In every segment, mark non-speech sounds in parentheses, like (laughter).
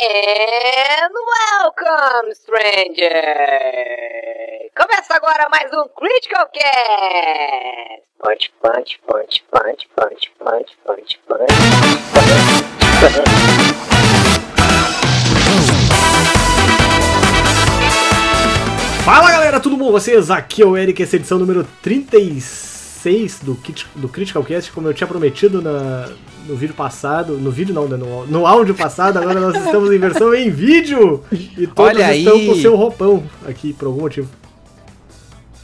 And welcome, stranger! Começa agora mais um Critical Cast! Punch, punch, punch, punch, punch, punch, punch, punch. Fala galera, tudo bom vocês? Aqui é o Eric, essa é edição número 36 do, Kit- do Critical Cast, como eu tinha prometido na- no vídeo passado, no vídeo não, né, no, no áudio passado, agora nós estamos em versão em vídeo! E todos Olha estão aí. com o seu roupão aqui, por algum motivo.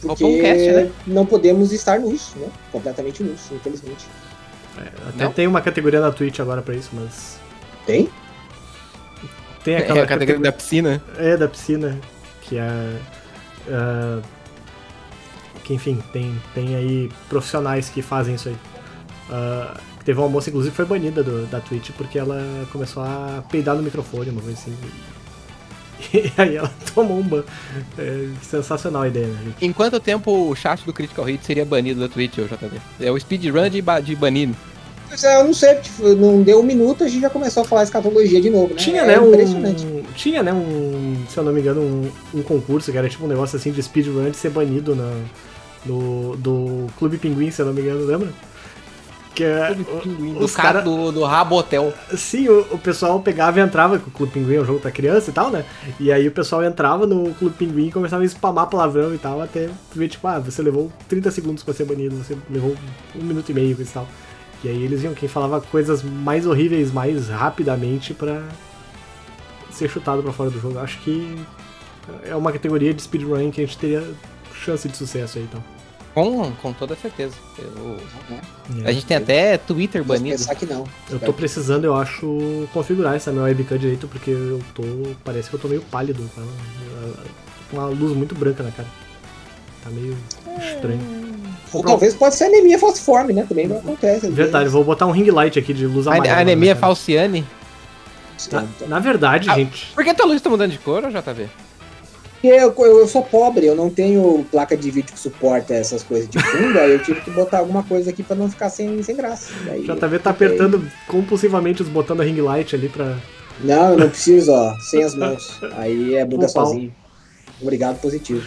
Porque Porque cast, né? não podemos estar nus, né? Completamente nus, infelizmente. Até Não? tem uma categoria na Twitch agora pra isso, mas... Tem? Tem É aquela a categoria da piscina. É, da piscina, que é. é, que enfim, tem, tem aí profissionais que fazem isso aí. Ah, teve uma moça, inclusive, que foi banida do- da Twitch porque ela começou a peidar no microfone, uma coisa assim. (laughs) E aí ela tomou um ban. É sensacional a ideia, né, gente? Em quanto tempo o chat do Critical Hit seria banido da Twitch, JV? É o speedrun de, ba de banido. Pois é, eu não sei, tipo, não deu um minuto, a gente já começou a falar escatologia de novo, né? Tinha, é né, impressionante. um. Tinha, né, um. Se eu não me engano, um, um concurso que era tipo um negócio assim de speedrun de ser banido na, no, do Clube Pinguim, se eu não me engano, lembra? Que é, Do os cara cara- do, do Rabotel. Sim, o, o pessoal pegava e entrava, o Clube Pinguim é um jogo pra criança e tal, né? E aí o pessoal entrava no Clube Pinguim e começava a spamar palavrão e tal, até ver, tipo, ah, você levou 30 segundos pra ser banido, você levou um minuto e meio e tal. E aí eles iam, quem falava coisas mais horríveis mais rapidamente pra ser chutado pra fora do jogo. Acho que é uma categoria de speedrun que a gente teria chance de sucesso aí, então. Com, com toda certeza. Eu- Uhum. a gente tem até Twitter Posso banido. pensar que não. Eu tô precisando, eu acho, configurar essa minha webcam direito, porque eu tô. Parece que eu tô meio pálido, tá? Com uma luz muito branca na cara. Tá meio estranho. Ou talvez pode ser anemia falciforme, né? Também não acontece. Verdade, vezes. vou botar um ring light aqui de luz A, amarela. a anemia falciane. Na, na verdade, Ah. gente. Por que tua luz tá mudando de cor, JV? Porque eu, eu, eu sou pobre, eu não tenho placa de vídeo que suporta essas coisas de fundo, aí eu tive que botar alguma coisa aqui pra não ficar sem, sem graça. Daí JV tá fiquei- apertando compulsivamente os botões da ring light ali pra. Não, eu não preciso, ó, sem as mãos. Aí é muda sozinho. Obrigado, positivo.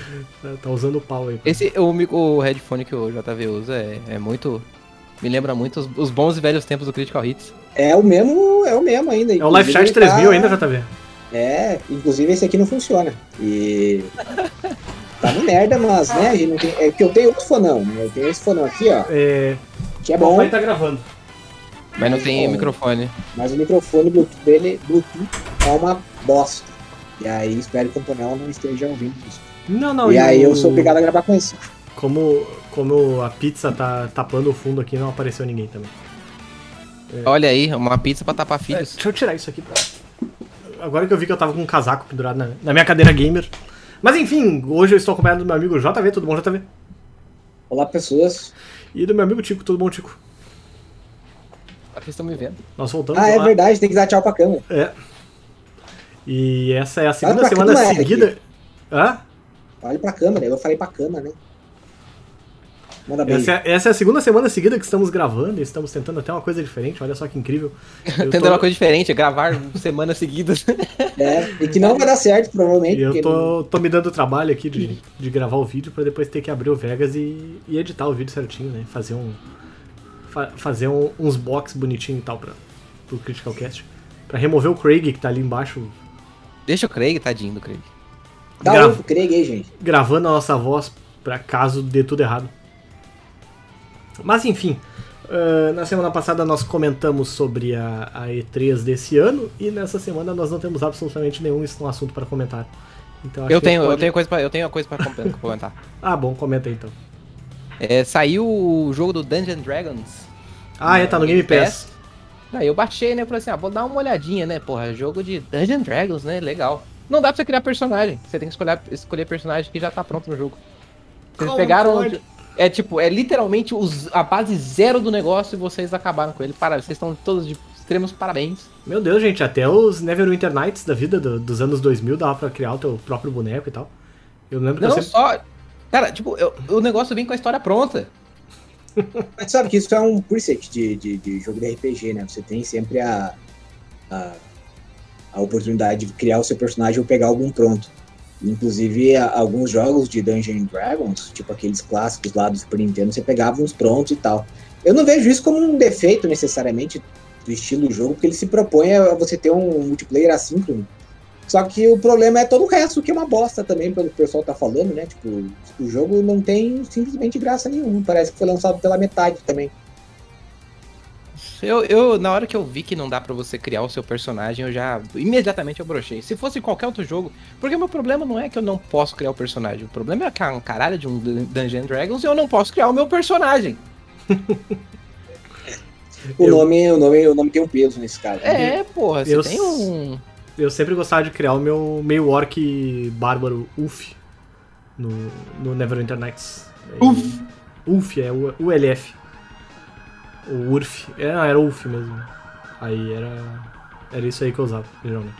Tá usando o pau aí. Esse, o, o headphone que o JV usa é, é muito... Me lembra muito os, os bons e velhos tempos do Critical Hits. É o mesmo, é o mesmo ainda. É o Live Chat 3000 ainda, JV? É, inclusive esse aqui não funciona. E. (laughs) Tá no merda, mas, né, a gente não tem. É que eu tenho outro fonão, né? Eu tenho esse fonão aqui, ó, É. que é bom, tá gravando. Mas não tem Bom. microfone. mas o microfone Bluetooth dele, Bluetooth, é uma bosta. E aí espero que o Antonel não esteja ouvindo isso. Não, não, e aí o- eu sou obrigado a gravar com esse. Como, como a pizza tá tapando o fundo aqui, não apareceu ninguém também. Olha aí, uma pizza pra tapar É, filhos. deixa eu tirar isso aqui. Agora que eu vi que eu tava com um casaco pendurado na, na minha cadeira gamer. Mas enfim, hoje eu estou acompanhado do meu amigo JV, tudo bom, JV? Olá, pessoas. E do meu amigo Tico, tudo bom, Tico? Vocês estão me vendo. Nós voltamos Ah, é lá. verdade, tem que dar tchau pra câmera. É. E essa é a segunda semana câmera, seguida. Hã? Olha pra câmera, eu falei pra câmera, né? Manda beijo. Essa é, essa é a segunda semana seguida que estamos gravando e estamos tentando até uma coisa diferente. Olha só que incrível. (laughs) Tentando tô- uma coisa diferente, é gravar semanas seguidas. (laughs) É, e que não vai dar certo, provavelmente. E eu tô, tô me dando o trabalho aqui de, de gravar o vídeo pra depois ter que abrir o Vegas e, e editar o vídeo certinho, né? Fazer um. fa- fazer um- uns box bonitinho e tal pra, pro Critical Cast. Pra remover o Craig que tá ali embaixo Deixa o Craig, tadinho do Craig. Dá um pro Craig aí, gente. gravando a nossa voz pra caso dê tudo errado. Mas enfim, ah, na semana passada nós comentamos sobre a, a E3 desse ano e nessa semana nós não temos absolutamente nenhum um assunto para comentar. Então, acho Eu tenho, eu pode- tenho coisa pra, eu tenho uma coisa pra com- comentar. (laughs) Ah, bom, comenta aí então. É, saiu o jogo do Dungeon Dragons. Ah, é, tá no Game Pass. Aí eu baixei, né? Falei assim, ah, vou dar uma olhadinha, né? Porra, jogo de Dungeon Dragons, né? Legal. Não dá pra você criar personagem. Você tem que escolher, escolher personagem que já tá pronto no jogo. Vocês Como pegaram. pode? É tipo, é literalmente os, a base zero do negócio e vocês acabaram com ele. Para, vocês estão todos de extremos parabéns. Meu Deus, gente, até os Neverwinter Nights da vida do- dos anos 2000 dava pra criar o teu próprio boneco e tal. Eu lembro que eu Não sempre... só. Cara, tipo, eu- o negócio vem com a história pronta. (laughs) Mas sabe que isso é um preset de, de, de jogo de RPG, né? Você tem sempre a, a a oportunidade de criar o seu personagem ou pegar algum pronto. Inclusive, alguns jogos de Dungeons Dragons, tipo aqueles clássicos lá do Super Nintendo, você pegava uns prontos e tal. Eu não vejo isso como um defeito necessariamente do estilo do jogo, porque ele se propõe a você ter um multiplayer assíncrono. Só que o problema é todo o resto, que é uma bosta também, pelo que o pessoal tá falando, né? Tipo, o jogo não tem simplesmente graça nenhuma. Parece que foi lançado pela metade também. Eu, eu, na hora que eu vi que não dá pra você criar o seu personagem, eu já imediatamente eu brochei. Se fosse qualquer outro jogo, porque o meu problema não é que eu não posso criar o personagem, o problema é que é um caralho de um Dun- Dungeons and Dragons e eu não posso criar o meu personagem. O, Eu- nome, o, nome, o nome tem um peso nesse caso. É, porra, você Eu tem um. Eu sempre gostava de criar o meu meio orc bárbaro Ulf no, no Neverwinter Nights. Ulf. Ulf, é o ULF. O Urf. É, não, era Ulf mesmo. Aí era. Era isso aí que eu usava, geralmente.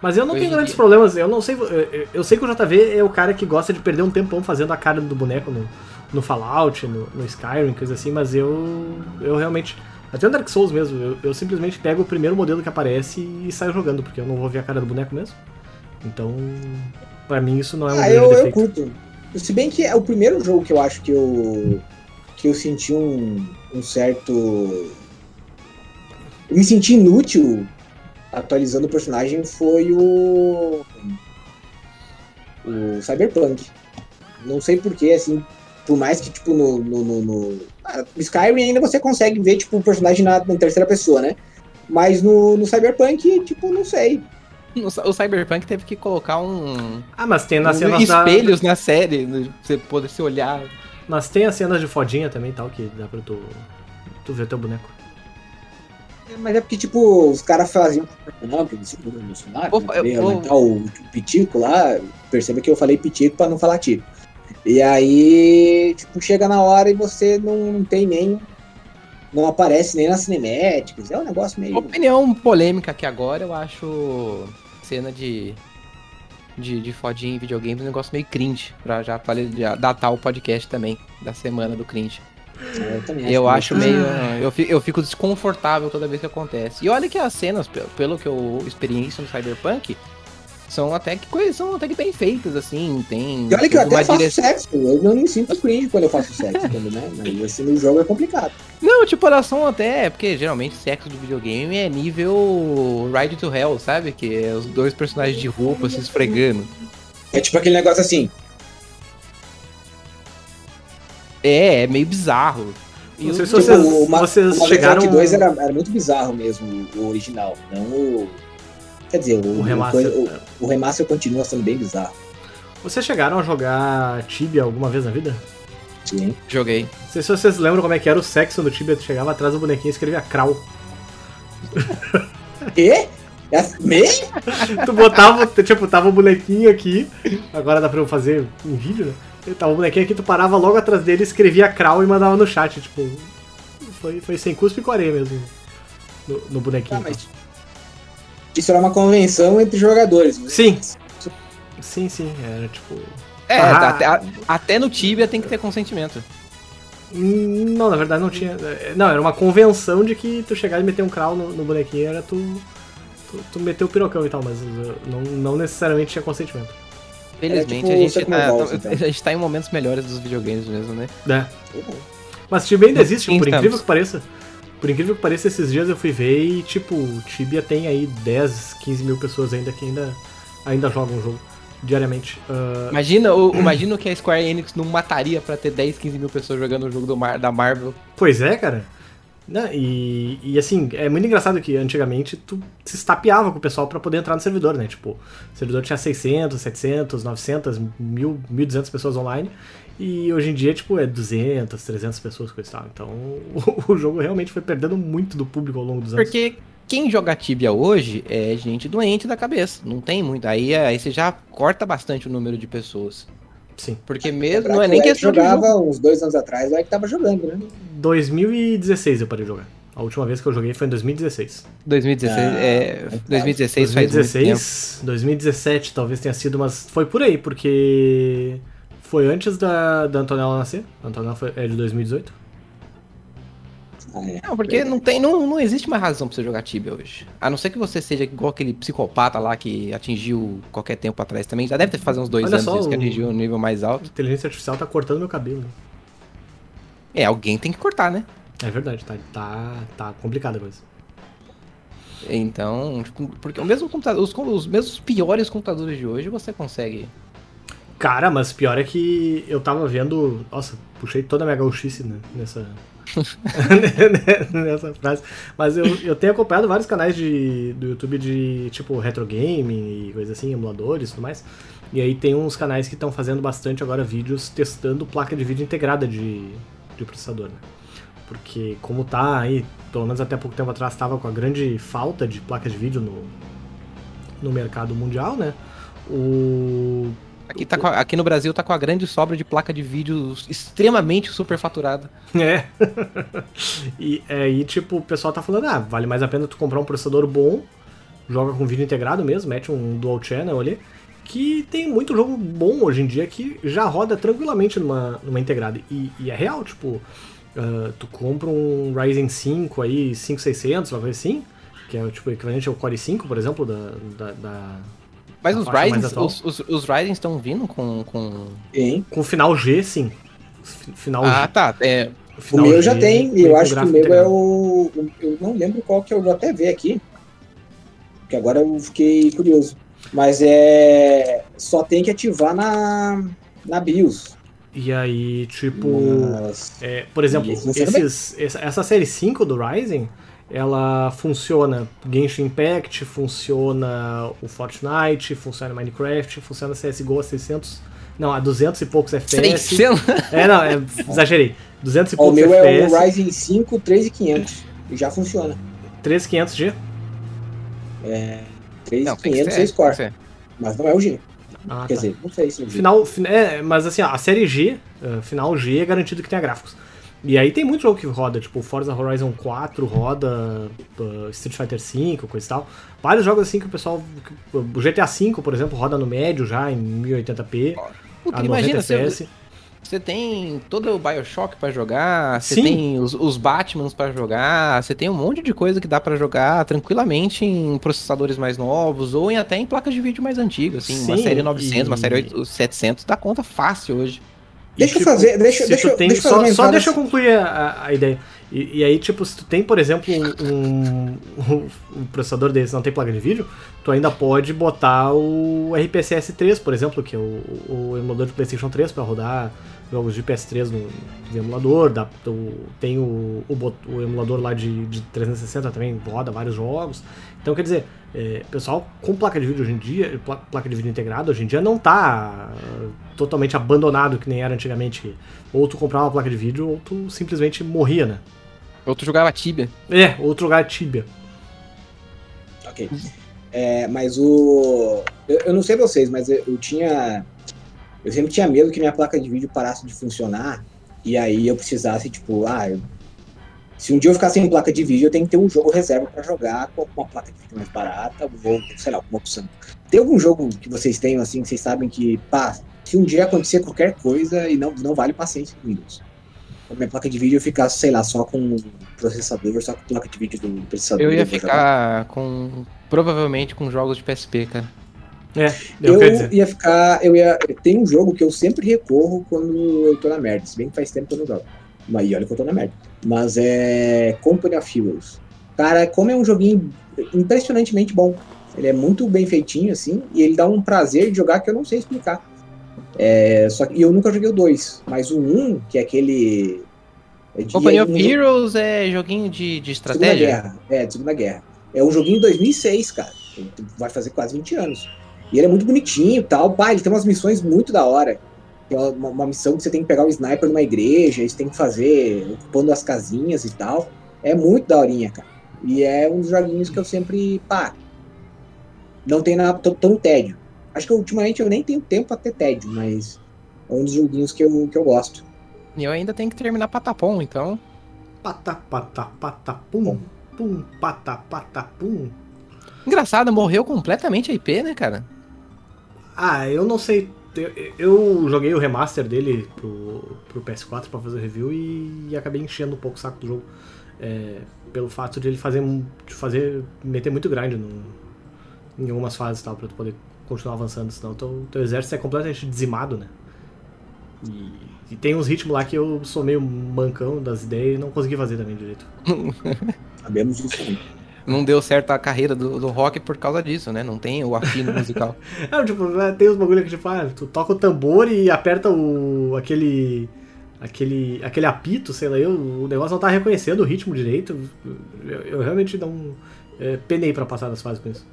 Mas eu não Hoje tenho grandes dia- problemas, eu não sei. Eu, eu- eu sei que o JV é o cara que gosta de perder um tempão fazendo a cara do boneco no, no Fallout, no, no Skyrim, coisa assim, mas eu. Eu realmente. Até no Dark Souls mesmo, eu, eu simplesmente pego o primeiro modelo que aparece e saio jogando, porque eu não vou ver a cara do boneco mesmo. Então, pra mim isso não é um Ah, grande eu, eu defeito. curto. Se bem que é o primeiro jogo que eu acho que eu. que eu senti um, um certo. Eu me senti inútil atualizando o personagem foi o. O Cyberpunk. Não sei porquê, assim. Por mais que, tipo, no. no, no, no- ah, Skyrim ainda você consegue ver, tipo, o personagem na, na terceira pessoa, né? Mas no, no Cyberpunk, tipo, não sei. O Cyberpunk teve que colocar um. Ah, mas tem nas um cenas da, espelhos na série, pra você poder se olhar. Mas tem as cenas de fodinha também tal, que dá pra tu, tu ver teu boneco. Mas é porque, tipo, os caras faziam você não emocionar, Opa, né? eu aumentar o pitico lá, perceba que eu falei pitico pra não falar tico. E aí, tipo, chega na hora e você não, não tem nem. Não aparece nem nas cinemáticas. É um negócio meio. Opinião polêmica aqui agora, eu acho cena de. De, de fodinha em videogame um negócio meio cringe. Pra já já datar o podcast também, da semana do cringe. Eu também Eu que acho meio. Eu fico, eu fico desconfortável toda vez que acontece. E olha que as cenas, pe- pelo que eu experiência no Cyberpunk, são até que coisas são até que bem feitas, assim. Tem. E olha que eu uma até faço sexo. Eu não me sinto cringe quando eu faço sexo, (laughs) entendeu, né? Mas assim, no jogo é complicado. Não, tipo, elas são até. Porque geralmente sexo de videogame é nível Ride to Hell, sabe? Que é os dois personagens de roupa se esfregando. É tipo aquele negócio assim. É, é meio bizarro. E Não o- sei se Tipo, vocês, o Ma- vocês o chegaram. Effect 2 era, era muito bizarro mesmo, o original, não o. Quer dizer, o, O remaster. O, o, o remaster continua sendo bem bizarro. Vocês chegaram a jogar Tibia alguma vez na vida? Sim. Joguei. Não sei se vocês lembram como é que era o sexo do Tibia, tu chegava atrás do bonequinho e escrevia Kral. E? É, me? Tu botava, tipo, tava o bonequinho aqui, agora dá pra eu fazer em vídeo, né? E Tava o bonequinho aqui, tu parava logo atrás dele, escrevia Kral e mandava no chat, tipo. Foi, foi sem cuspe e corê mesmo. No, no bonequinho. Ah, mas isso era uma convenção entre jogadores. né? Sim. Sim, sim, era tipo. É, Ah. até, a- até no Tibia tem que ter consentimento. Hum, Não, na verdade não tinha. é, Não, era uma convenção de que tu chegar e meter um crawl no, no bonequinho era tu, tu. tu meter o pirocão e tal, mas uh, não, não necessariamente tinha consentimento. Felizmente tipo a, gente tá, Balls, (laughs) então. a gente tá em momentos melhores dos videogames mesmo, né? É. Mas Tibia ainda existe, Sim, por estamos. incrível que pareça. Por incrível que pareça, esses dias eu fui ver e, tipo, Tibia tem aí 10, 15 mil pessoas ainda que ainda, ainda jogam o jogo diariamente. Ah, Imagina o, imagina o que a Square Enix não mataria pra ter 10, 15 mil pessoas jogando o jogo do Mar- da Marvel. Pois é, cara. Né, E, e assim, é muito engraçado que antigamente tu se estapeava com o pessoal pra poder entrar no servidor, né? Tipo, o servidor tinha 600, 700, 900, 1000, 1200 pessoas online. E hoje em dia, tipo, é 200, 300 pessoas, coisa e tal. Então, (laughs) o, jogo realmente foi perdendo muito do público ao longo dos anos. Porque quem joga Tibia hoje é gente doente da cabeça. Não tem muito. Aí, aí você já corta bastante o número de pessoas. Sim. Porque mesmo Lembrar não é que nem o jogo. jogava uns dois anos atrás, o Eric tava jogando, né? 2016 eu parei de jogar. A última vez que eu joguei foi em 2016. 2016, Ah, é, muito 2016 faz muito tempo. 2016, 2017 talvez tenha sido, mas foi por aí, porque foi antes da, da Antonella nascer. A Antonella foi, é de 2018. Ah, é. Não, porque não, tem, não, não existe mais razão pra você jogar Tibia hoje. A não ser que você seja igual aquele psicopata lá que atingiu qualquer tempo atrás também. Já deve ter fazer uns dois Olha anos só isso que atingiu um nível mais A alto. inteligência artificial tá cortando meu cabelo. É, alguém tem que cortar, né? É verdade, tá, tá, tá complicada a coisa. Então, tipo, porque o mesmo computador, os, os mesmos piores computadores de hoje você consegue. Cara, mas pior é que eu tava vendo. Nossa, puxei toda a minha gauchice né, nessa. (laughs) nessa frase. Mas eu, eu tenho acompanhado vários canais de, do YouTube de tipo retro gaming e coisa assim, emuladores e tudo mais. E aí tem uns canais que estão fazendo bastante agora vídeos testando placa de vídeo integrada de, de processador, né? Porque como tá aí, pelo menos até pouco tempo atrás, tava com a grande falta de placas de vídeo no, no mercado mundial, né? O Aqui, tá a- aqui no Brasil tá com a grande sobra de placa de vídeo extremamente superfaturada. É. (laughs) e aí, tipo, o pessoal tá falando, ah, vale mais a pena tu comprar um processador bom, joga com vídeo integrado mesmo, mete um dual channel ali, que tem muito jogo bom hoje em dia que já roda tranquilamente numa, numa integrada. E, e é real, tipo, ah, tu compra um Ryzen 5 aí, 5600, uma coisa assim, que é tipo, equivalente ao Core 5, por exemplo, da... da, da- Mas os atual? os, os, os Ryzen estão vindo com. com... Hein? com final G, sim. Fi- Final Ah, G. tá. É, O final meu já G tem, com e eu acho que o meu é o. Eu não lembro qual que eu vou até ver aqui. Porque agora eu fiquei curioso. Mas é. Só tem que ativar na, na BIOS. E aí, tipo... Mas- É, por exemplo, esses, essa, essa série 5 do Ryzen, ela funciona Genshin Impact, funciona o Fortnite, funciona Minecraft, funciona CSGO a 600... Não, a 200 e poucos FPS. 600. É, não, é, exagerei. 200 e Ó, o poucos meu é FPS, o Ryzen 5 3500. E já funciona. 3500G. 3500 ser, 6 core. tem que ser. Mas não é o G. Ah, Quer tá. dizer, não sei se é o G. Final, fin- é, mas assim, ó, a série G, uh, final G é garantido que tenha gráficos. E aí tem muito jogo que roda, tipo Forza Horizon 4 roda, uh, Street Fighter V, coisa e tal. Vários jogos assim que o pessoal. que- O GTA V, por exemplo, roda no médio já em 1080p, Puta, a 90 imagina, você, FPS. você tem todo o Bioshock pra jogar, você tem os, os Batmans pra jogar, você tem um monte de coisa que dá pra jogar tranquilamente em processadores mais novos ou em, até em placas de vídeo mais antigas, assim, uma Sim, série 900, uma e- série 8, 700 dá conta fácil hoje. Deixa eu fazer- deixa- deixa eu- tem, deixa eu só, só deixa eu concluir a, a- a ideia. E, e aí, tipo, se tu tem, por exemplo, um, um- um processador desse não tem placa de vídeo, tu ainda pode botar o RPCS 3, por exemplo, que é o, o emulador de PlayStation 3 para rodar jogos de PS3 no, no emulador. Dá, tu- tem o, o, o emulador lá de, de 360 também, roda vários jogos. Então, quer dizer, é, pessoal com placa de vídeo hoje em dia, pla- placa de vídeo integrada hoje em dia não tá ah, totalmente abandonado que nem era antigamente. que Ou tu comprava uma placa de vídeo ou tu simplesmente morria, né? Outro jogava Tibia. É, outro lugar Tibia. Ok. É, mas o. Eu, eu não sei vocês, mas eu, eu tinha. Eu sempre tinha medo que minha placa de vídeo parasse de funcionar e aí eu precisasse, tipo, ah, eu- se um dia eu ficar sem placa de vídeo, eu tenho que ter um jogo reserva pra jogar com uma placa de vídeo mais barata, ou sei lá, alguma opção. Tem algum jogo que vocês tenham, assim, que vocês sabem que, pá, se um dia acontecer qualquer coisa e não, não vale paciência com Windows? A minha placa de vídeo ficar, sei lá, só com processador, só com placa de vídeo do processador. Eu ia ficar com. Provavelmente com jogos de PSP, cara. É, Eu, ia ficar. Eu ia. Tem um jogo que eu sempre recorro quando eu tô na merda. Se bem que faz tempo que eu não jogo. Mas e olha que eu tô na merda. Mas é. Company of Heroes. Cara, como é um joguinho impressionantemente bom. Ele é muito bem feitinho, assim, e ele dá um prazer de jogar que eu não sei explicar. É, só que e eu nunca joguei o 2, mas o 1, que é aquele. É de- Company é of um jogo- Heroes é joguinho de, de Segunda estratégia? Guerra. É, de Segunda Guerra. É um joguinho de 2006, cara. Vai fazer quase 20 anos. E ele é muito bonitinho e tal. Pá, ele tem umas missões muito da hora. Tem uma, uma missão que você tem que pegar o sniper numa igreja, isso tem que fazer ocupando as casinhas e tal. É muito daorinha, cara. E é um dos joguinhos que eu sempre, pá, não tem nada, tô, tô no tédio. Acho que ultimamente eu nem tenho tempo pra ter tédio, mas é um dos joguinhos que eu, que eu gosto. E eu ainda tenho que terminar Patapom, então. Pata, pata, pata, pum, pum, pata, pata, pum. Engraçado, morreu completamente a IP, né, cara? Ah, eu não sei. Eu, joguei o remaster dele pro, pro PS4 pra fazer review e, acabei enchendo um pouco o saco do jogo. é, pelo fato de ele fazer, de fazer meter muito grande no, em algumas fases tal, pra tu poder continuar avançando, senão teu, teu exército é completamente dizimado, né? E, e tem uns ritmos lá que eu sou meio mancão das ideias e não consegui fazer também direito. (laughs) Sabemos disso. Não deu certo a carreira do, do rock por causa disso, né? Não tem o afino musical. (laughs) É, tipo, né, tem uns bagulho que tipo, ah, tu toca o tambor e aperta o. aquele. aquele. aquele apito, sei lá, eu, o negócio não tá reconhecendo o ritmo direito. Eu, eu realmente não. É, penei pra passar das fases com isso.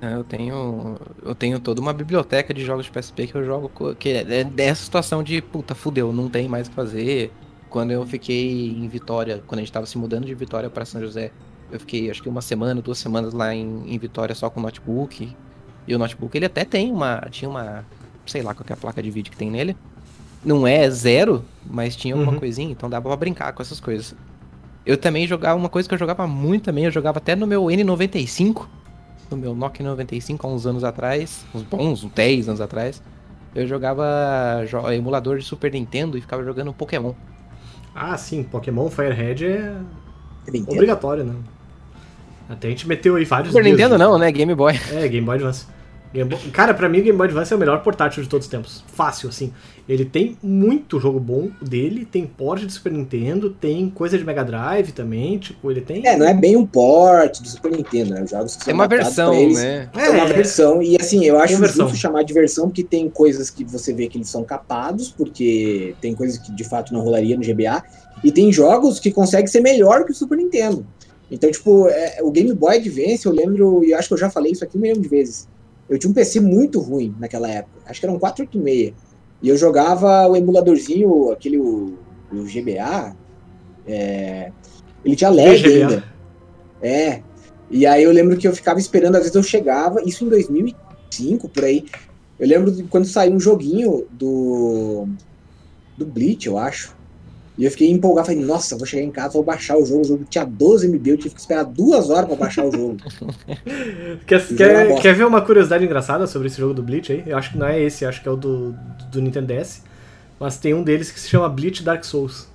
É, Eu tenho, eu tenho toda uma biblioteca de jogos de PSP que eu jogo, que é é dessa situação de, puta, fudeu, não tem mais o que fazer. Quando eu fiquei em Vitória, quando a gente tava se mudando de Vitória para São José, eu fiquei acho que uma semana, duas semanas lá em, em Vitória só com o notebook. E o notebook ele até tem uma, tinha uma, sei lá qual que é a placa de vídeo que tem nele. Não é zero, mas tinha alguma Uhum. coisinha, então dava pra brincar com essas coisas. Eu também jogava uma coisa que eu jogava muito também, eu jogava até no meu N95, no meu Nokia 95 há uns anos atrás, uns bons, uns 10 anos atrás. Eu jogava jo- emulador de Super Nintendo e ficava jogando Pokémon. Ah, sim, Pokémon Firehead é Nintendo. obrigatório, né? Até a gente meteu aí vários Super dias Nintendo de- não, né? Game Boy. (laughs) É, Game Boy Advance. Game Boy- Cara, pra mim o Game Boy Advance é o melhor portátil de todos os tempos. Fácil, assim. Ele tem muito jogo bom dele, tem port de Super Nintendo, tem coisa de Mega Drive também, tipo, ele tem... É, não é bem um port do Super Nintendo, né? Os jogos que É uma versão, pra eles. né? É uma versão, e assim, eu acho justo chamar de versão, porque tem coisas que você vê que eles são capados, porque tem coisas que de fato não rolaria no GBA, e tem jogos que conseguem ser melhor que o Super Nintendo. Então, tipo, é, o Game Boy Advance, eu lembro, e eu acho que eu já falei isso aqui um milhão de vezes. Eu tinha um PC muito ruim naquela época, acho que era um 486. E eu jogava o emuladorzinho, aquele, o, o GBA, é, ele tinha lag VGA. ainda. É, e aí eu lembro que eu ficava esperando, às vezes eu chegava, isso em 2005, por aí. Eu lembro de quando saiu um joguinho do. do Bleach, eu acho. E eu fiquei empolgado, falei, nossa, vou chegar em casa, vou baixar o jogo. O jogo tinha 12 MB, eu tive que esperar duas horas pra baixar o jogo. (laughs) Quer, Jogo é uma quer, quer ver uma curiosidade engraçada sobre esse jogo do Bleach aí? Eu acho que não é esse, acho que é o do, do Nintendo DS. Mas tem um deles que se chama Bleach Dark Souls.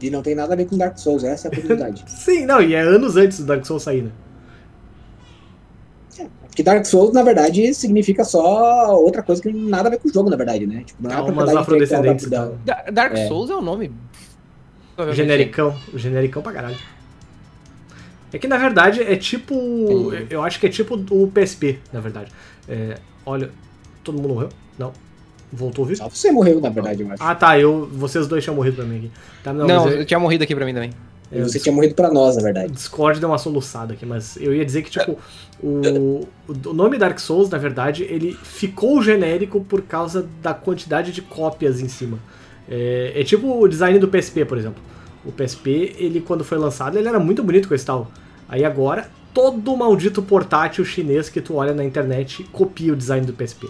E não tem nada a ver com Dark Souls, essa é a curiosidade. (laughs) Sim, não, e é anos antes do Dark Souls sair, né? Porque Dark Souls, na verdade, significa só outra coisa que não tem nada a ver com o jogo, na verdade, né? Tipo, não é a Almas afrodescendentes e da- Dark É. Souls é o nome. Genericão. Genericão pra caralho. É que na verdade é tipo. Sim. Eu acho que é tipo o PSP, na verdade. É, olha. Todo mundo morreu? Não. Voltou vivo? Só você morreu, na verdade, eu acho. Ah tá, eu. Vocês dois tinham morrido pra mim aqui. Tá, não, Não, eu eu, tinha morrido aqui pra mim também. Eu você tinha morrido pra nós, na O verdade. Discord deu uma soluçada aqui, mas eu ia dizer que, tipo, o, o nome Dark Souls, na verdade, ele ficou genérico por causa da quantidade de cópias em cima. É, é tipo o design do PSP, por exemplo. O PSP, ele quando foi lançado, ele era muito bonito com esse tal. Aí agora, todo maldito portátil chinês que tu olha na internet copia o design do PSP.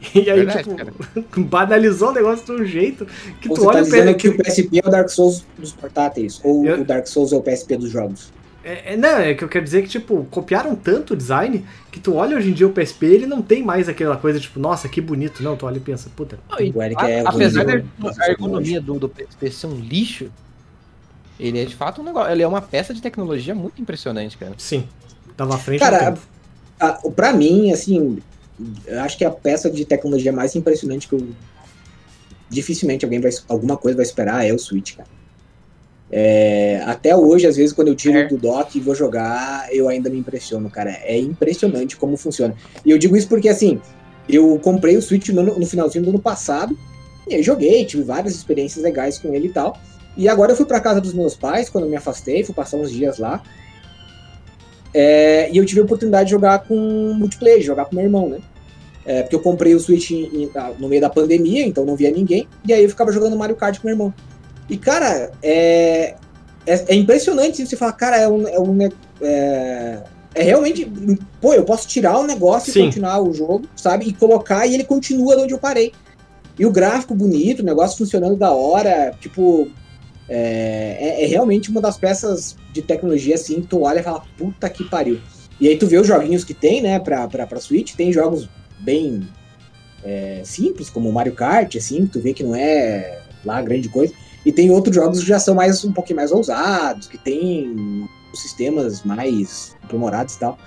(laughs) E aí, Verdade, tipo, cara. (laughs) banalizou o negócio de um jeito que Ou tu você tá olha o dizendo que PSP. o PSP é o Dark Souls dos portáteis? Ou Eu- o Dark Souls é o PSP dos jogos? É, é, não, é que eu quero dizer que, tipo, copiaram tanto o design que tu olha hoje em dia o PSP, ele não tem mais aquela coisa, tipo, nossa, que bonito. Não, tu olha e pensa, puta. O Eric é A- Apesar horrível. da a ergonomia do, do PSP ser um lixo, ele é de fato um negócio. Ele é uma peça de tecnologia muito impressionante, cara. Sim, tava à frente Cara. Ah, pra mim, assim, acho que a peça de tecnologia mais impressionante que eu. Dificilmente alguém vai. Alguma coisa vai esperar é o Switch, cara. É, até hoje, às vezes, quando eu tiro É. do dock e vou jogar, eu ainda me impressiono, cara. É impressionante como funciona. E eu digo isso porque, assim, eu comprei o Switch no, no finalzinho do ano passado, e aí joguei, tive várias experiências legais com ele e tal. E agora eu fui pra casa dos meus pais, quando eu me afastei, fui passar uns dias lá. É, e eu tive a oportunidade de jogar com multiplayer, jogar com meu irmão, né? É, porque eu comprei o Switch em- em- ah, no meio da pandemia, então não via ninguém. E aí eu ficava jogando Mario Kart com meu irmão. E, cara, é, é, é impressionante você falar, cara, é um. É, um, é, é realmente. Pô, eu posso tirar o negócio Sim. e continuar o jogo, sabe? E colocar e ele continua de onde eu parei. E o gráfico bonito, o negócio funcionando da hora, tipo. É, é- é realmente uma das peças de tecnologia assim que tu olha e fala, puta que pariu. E aí tu vê os joguinhos que tem, né, pra, pra, pra Switch, tem jogos bem é, simples, como o Mario Kart, assim, que tu vê que não é lá grande coisa. E tem outros jogos que já são mais um pouquinho mais ousados, que tem sistemas mais aprimorados e tal.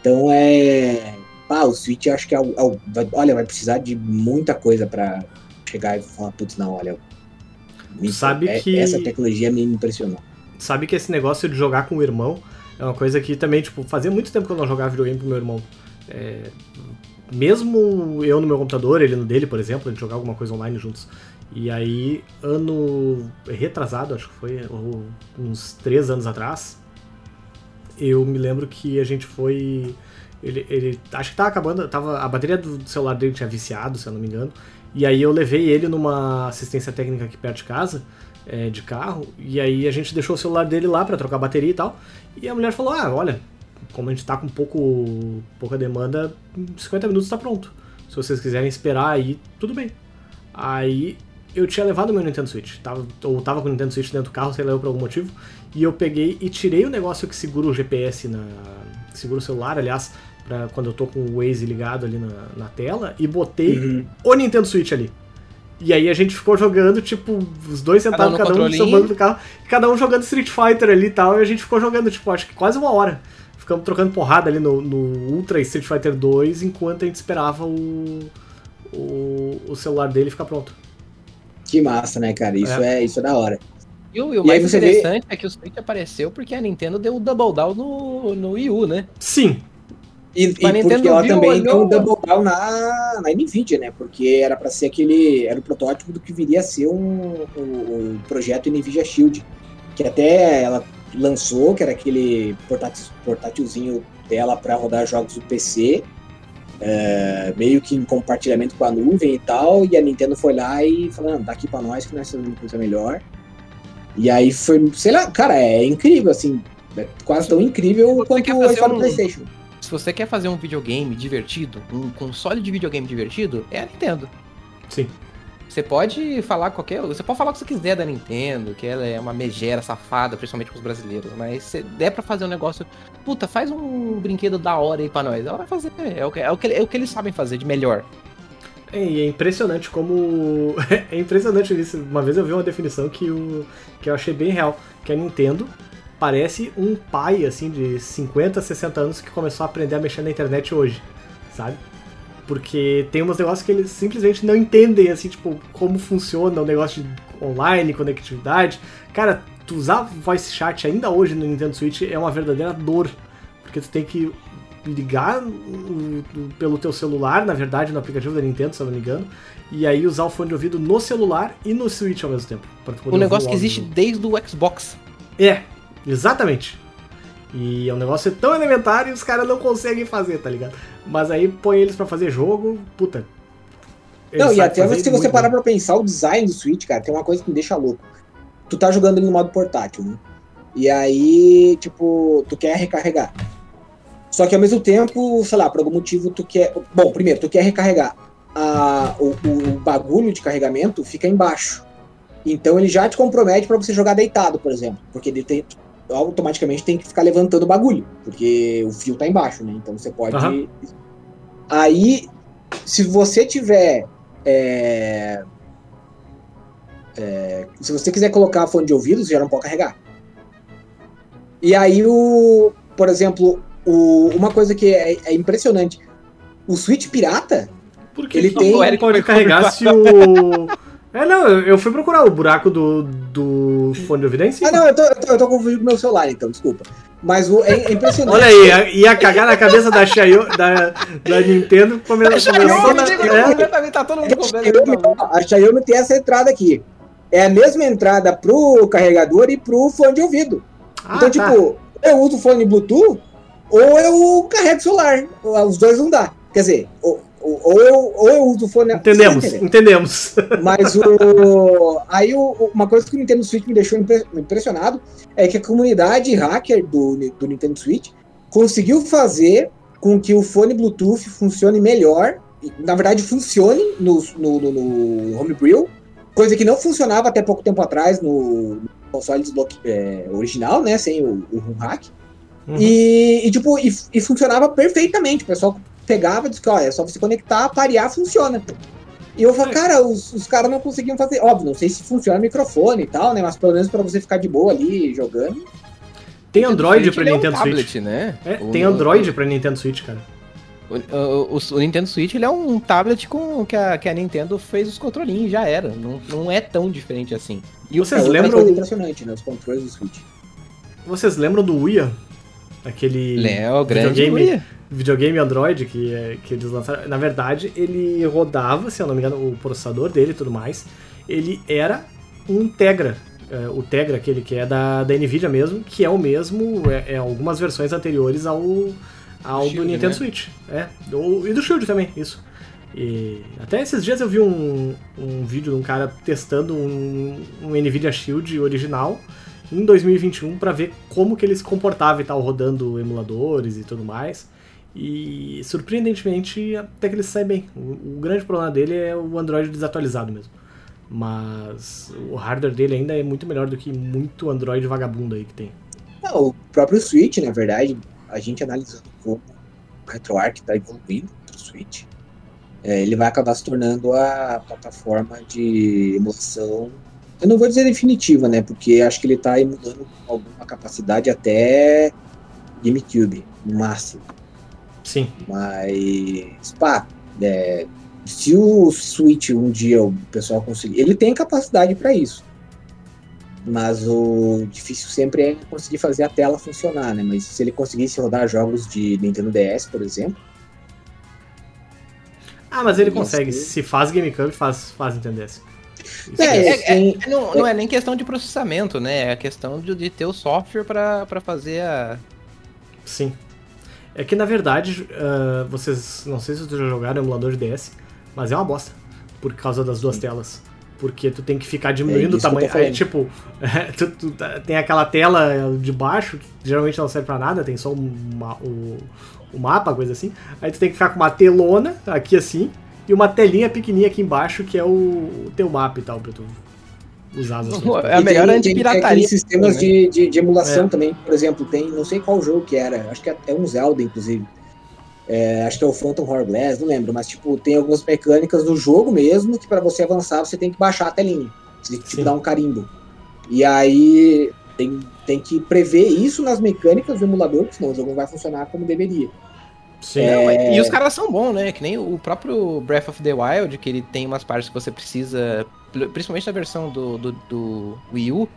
Então é. Ah, o Switch eu acho que é, o, é o- olha, vai precisar de muita coisa pra chegar e falar, putz, não, olha. me- Sabe é- que- Essa tecnologia me impressionou. Sabe que esse negócio de jogar com o irmão é uma coisa que também, tipo, fazia muito tempo que eu não jogava videogame com meu irmão. É, mesmo eu no meu computador, ele no dele, por exemplo, a gente jogar alguma coisa online juntos. E aí, ano retrasado, acho que foi, uns três anos atrás, eu me lembro que a gente foi. Ele, ele acho que tava acabando, tava, a bateria do celular dele tinha viciado, se eu não me engano. E aí eu levei ele numa assistência técnica aqui perto de casa, é, de carro, e aí a gente deixou o celular dele lá pra trocar bateria e tal. E a mulher falou: Ah, olha, como a gente tá com pouco, pouca demanda, em 50 minutos tá pronto. Se vocês quiserem esperar aí, tudo bem. Aí eu tinha levado meu Nintendo Switch, tava, ou tava com o Nintendo Switch dentro do carro, sei lá eu por algum motivo, e eu peguei e tirei o negócio que segura o GPS na. segura o celular, aliás, pra quando eu tô com o Waze ligado ali na, na tela, e botei Uhum. o Nintendo Switch ali. E aí a gente ficou jogando, tipo, os dois Cada sentados, um no cada um no seu banco do carro, cada um jogando Street Fighter ali e tal, e a gente ficou jogando, tipo, acho que quase uma hora. Ficamos trocando porrada ali no, no Ultra Street Fighter 2 enquanto a gente esperava o, o, o celular dele ficar pronto. Que massa, né, cara? Isso é, isso é da hora. E o, e o E mais você vê- interessante é que o Switch apareceu porque a Nintendo deu o Double Down no, no Wii U, né? Sim, E, e Mas a Nintendo porque ela viu, também deu um olhou- double down na, na Nvidia, né? Porque era pra ser aquele. Era o protótipo do que viria a ser um, um, um projeto Nvidia Shield. Que até ela lançou, que era aquele portátil, portátilzinho dela pra rodar jogos do PC. é, meio que em compartilhamento com a nuvem e tal. E a Nintendo foi lá e falou: não, dá aqui pra nós que nós fazemos coisa melhor. E aí foi, sei lá, cara, é incrível, assim. É quase tão incrível quanto história do um- PlayStation. Se você quer fazer um videogame divertido, um console de videogame divertido, é a Nintendo. sim. Você pode falar qualquer. Você pode falar o que você quiser da Nintendo, que ela é uma megera safada, principalmente com os brasileiros. Mas se der pra fazer um negócio. Puta, faz um brinquedo da hora aí pra nós. Ela vai fazer. É o que, é o que, é o que eles sabem fazer de melhor. É, e é impressionante como. (laughs) é impressionante isso. Uma vez eu vi uma definição que, que eu achei bem real. Que a Nintendo parece um pai, assim, de 50, 60 anos que começou a aprender a mexer na internet hoje, sabe? Porque tem uns negócios que eles simplesmente não entendem, assim, tipo, como funciona o negócio de online, conectividade. Cara, tu usar voice chat ainda hoje no Nintendo Switch é uma verdadeira dor. Porque tu tem que ligar pelo teu celular, na verdade, no aplicativo da Nintendo, se eu não me engano, e aí usar o fone de ouvido no celular e no Switch ao mesmo tempo. Um negócio que existe desde o Xbox. É, exatamente. E é um negócio tão elementar e os caras não conseguem fazer, tá ligado? Mas aí põe eles pra fazer jogo, puta. Não, e até se você parar pra pensar, o design do Switch, cara, tem uma coisa que me deixa louco. Tu tá jogando ele no modo portátil, né? E aí, tipo, tu quer recarregar. Só que ao mesmo tempo, sei lá, por algum motivo tu quer. Bom, primeiro, tu quer recarregar. A, o, o bagulho de carregamento fica embaixo. Então ele já te compromete pra você jogar deitado, por exemplo. Porque ele tem. Automaticamente tem que ficar levantando o bagulho. Porque o fio tá embaixo, né? Então você pode. Aham. Aí, se você tiver. é, é, se você quiser colocar fone de ouvido, você já não pode carregar. E aí, o, por exemplo, o- uma coisa que é, é impressionante: o Switch pirata, Porque ele ele tem- Eric pode carregar se o. (laughs) É, não, eu eu fui procurar o buraco do, do fone de ouvido é em cima. Ah, não, eu tô, eu tô, eu tô confundindo com o meu celular, então, desculpa. Mas o, é, é impressionante. Olha aí, ia- ia cagar na cabeça da Xiaomi, da, da Nintendo, come- começou na, é, tá todo A Xiaomi, a Xiaomi tem essa entrada aqui. É a mesma entrada pro carregador e pro fone de ouvido. Ah, então, tá. tipo, eu uso fone Bluetooth ou eu carrego celular. Os dois não dá. Quer dizer, ou, ou- ou eu, ou eu uso o fone. Entendemos, entendemos. (laughs) Mas o. Aí o- uma coisa que o Nintendo Switch me deixou impre- impressionado é que a comunidade hacker do, do Nintendo Switch conseguiu fazer com que o fone Bluetooth funcione melhor. Na verdade, funcione no, no, no, no Homebrew, coisa que não funcionava até pouco tempo atrás no, console desbloque- é, original, né? Sem o, o hack. Uhum. E, e, tipo, e, e funcionava perfeitamente. O pessoal pegava e disse que, ó, é só você conectar, parear, funciona. E eu falo, cara, os, os caras não conseguiam fazer. Óbvio, não sei se funciona o microfone e tal, né? Mas pelo menos pra você ficar de boa ali jogando. Tem Android pra é um Nintendo tablet, Switch. né? É, O- tem Android pra Nintendo Switch, cara. O, o- o- Nintendo Switch ele é um tablet com que a, que a Nintendo fez os controlinhos, já era. Não, não é tão diferente assim. E o Vocês É lembram- coisa impressionante, né? Os controles do Switch. Vocês lembram do Wii? Aquele Léo, grande videogame, videogame Android que, é- que eles lançaram. Na verdade, ele rodava, se eu não me engano, o processador dele e tudo mais. Ele era um Tegra. é, o Tegra, aquele que é da, da Nvidia mesmo, que é o mesmo, é, é algumas versões anteriores ao, ao do, Shield, Nintendo né? Switch. É, do- e do Shield também, isso. E até esses dias eu vi um, um vídeo de um cara testando um, um Nvidia Shield original em 2021 para ver como que ele se comportava e tal, rodando emuladores e tudo mais. E surpreendentemente até que ele sai bem. O, o grande problema dele é o Android desatualizado mesmo. Mas o hardware dele ainda é muito melhor do que muito Android vagabundo aí que tem. Não, o próprio Switch, na verdade, a gente analisando como o RetroArch está evoluindo pro Switch, é, ele vai acabar se tornando a plataforma de emulação. Eu não vou dizer definitiva, né? Porque acho que ele está emulando com alguma capacidade até GameCube, no máximo. Sim. Mas, pá, é, se o Switch um dia o pessoal conseguir. Ele tem capacidade para isso. Mas o difícil sempre é conseguir fazer a tela funcionar, né? Mas se ele conseguisse rodar jogos de Nintendo DS, por exemplo, Ah, mas ele consegue. Se faz GameCube, faz, faz Nintendo DS. É, é- É, é- não, não é nem questão de processamento, né? É a questão de, de ter o software pra, pra fazer a. Sim. É que na verdade, ah, vocês. Não sei se vocês já jogaram emulador de DS, mas é uma bosta. Por causa das duas telas. Porque tu tem que ficar diminuindo É o tamanho. Aí, tipo, (laughs) tu, tu tá- tem aquela tela de baixo, que geralmente não serve pra nada, tem só uma- o, o mapa, coisa assim. Aí tu tem que ficar com uma telona aqui assim, e uma telinha pequenininha aqui embaixo, que é o, o teu mapa e tal, pra tu usar as ações. É a melhor tem- tem antipirataria. aqueles sistemas né? de, de, de emulação É. também. Por exemplo, tem não sei qual jogo que era, acho que é um Zelda, inclusive. É, acho que é o Phantom Hourglass, não lembro, mas tipo, tem algumas mecânicas no jogo mesmo que para você avançar você tem que baixar a telinha. Você tem que tipo, dar um carimbo. E aí tem, tem que prever isso nas mecânicas do emulador, porque senão o jogo não vai funcionar como deveria. Sim. É, E os caras são bons, né? Que nem o próprio Breath of the Wild, que ele tem umas partes que você precisa. Principalmente na versão do, do, do Wii U,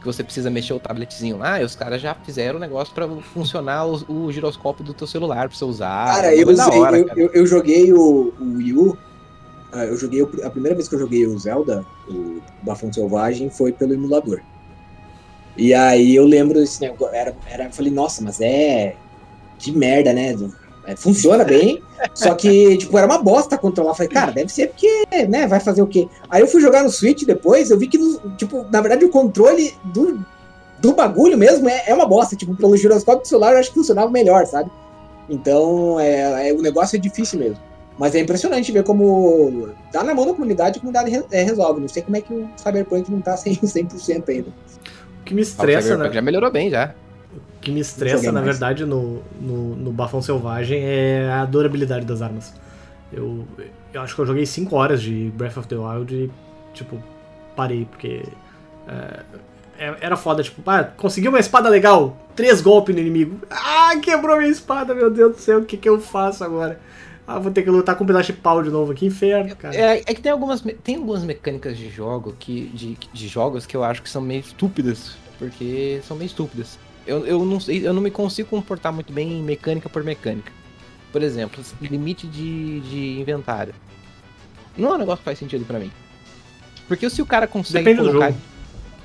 que você precisa mexer o tabletzinho lá, e os caras já fizeram o negócio pra funcionar o, o giroscópio do teu celular pra você usar. Cara, É eu, usei- hora, eu, cara. eu- eu joguei o, o Wii U. ah, Eu joguei o- a primeira vez que eu joguei o Zelda, o Bafão Selvagem, foi pelo emulador. E aí eu lembro desse negócio. Era, era, eu falei, nossa, mas é. Que merda, né? É, funciona bem, só que, (laughs) tipo, era uma bosta controlar. Falei, cara, deve ser porque, né, vai fazer o quê? Aí eu fui jogar no Switch depois, eu vi que, no- tipo, na verdade o controle do, do bagulho mesmo é, é uma bosta. Tipo, pelo giroscópio do celular eu acho que funcionava melhor, sabe? Então, é, é- o negócio é difícil mesmo. Mas é impressionante ver como tá na mão da comunidade, a comunidade re- é, resolve. Não sei como é que o Cyberpunk não tá 100%, 100% (laughs) ainda. O que me Ah, o estressa, Cyberpunk né? Já melhorou bem já. O que me estressa, na mais. verdade, no, no, no Bafão Selvagem é a durabilidade das armas. Eu, eu acho que eu joguei 5 horas de Breath of the Wild e, tipo, parei, porque. é, é- era foda, tipo, ah, consegui uma espada legal, três golpes no inimigo. Ah, quebrou minha espada, meu Deus do céu, o que, que eu faço agora? Ah, vou ter que lutar com um pedaço de pau de novo, que inferno, cara. É, é que tem algumas, tem algumas mecânicas de jogo que. De, de jogos que eu acho que são meio estúpidas. Porque são meio estúpidas. Eu, eu não sei, eu não me consigo comportar muito bem em mecânica por mecânica. Por exemplo, limite de, de inventário. Não é um negócio que faz sentido pra mim. Porque se o cara consegue Depende colocar.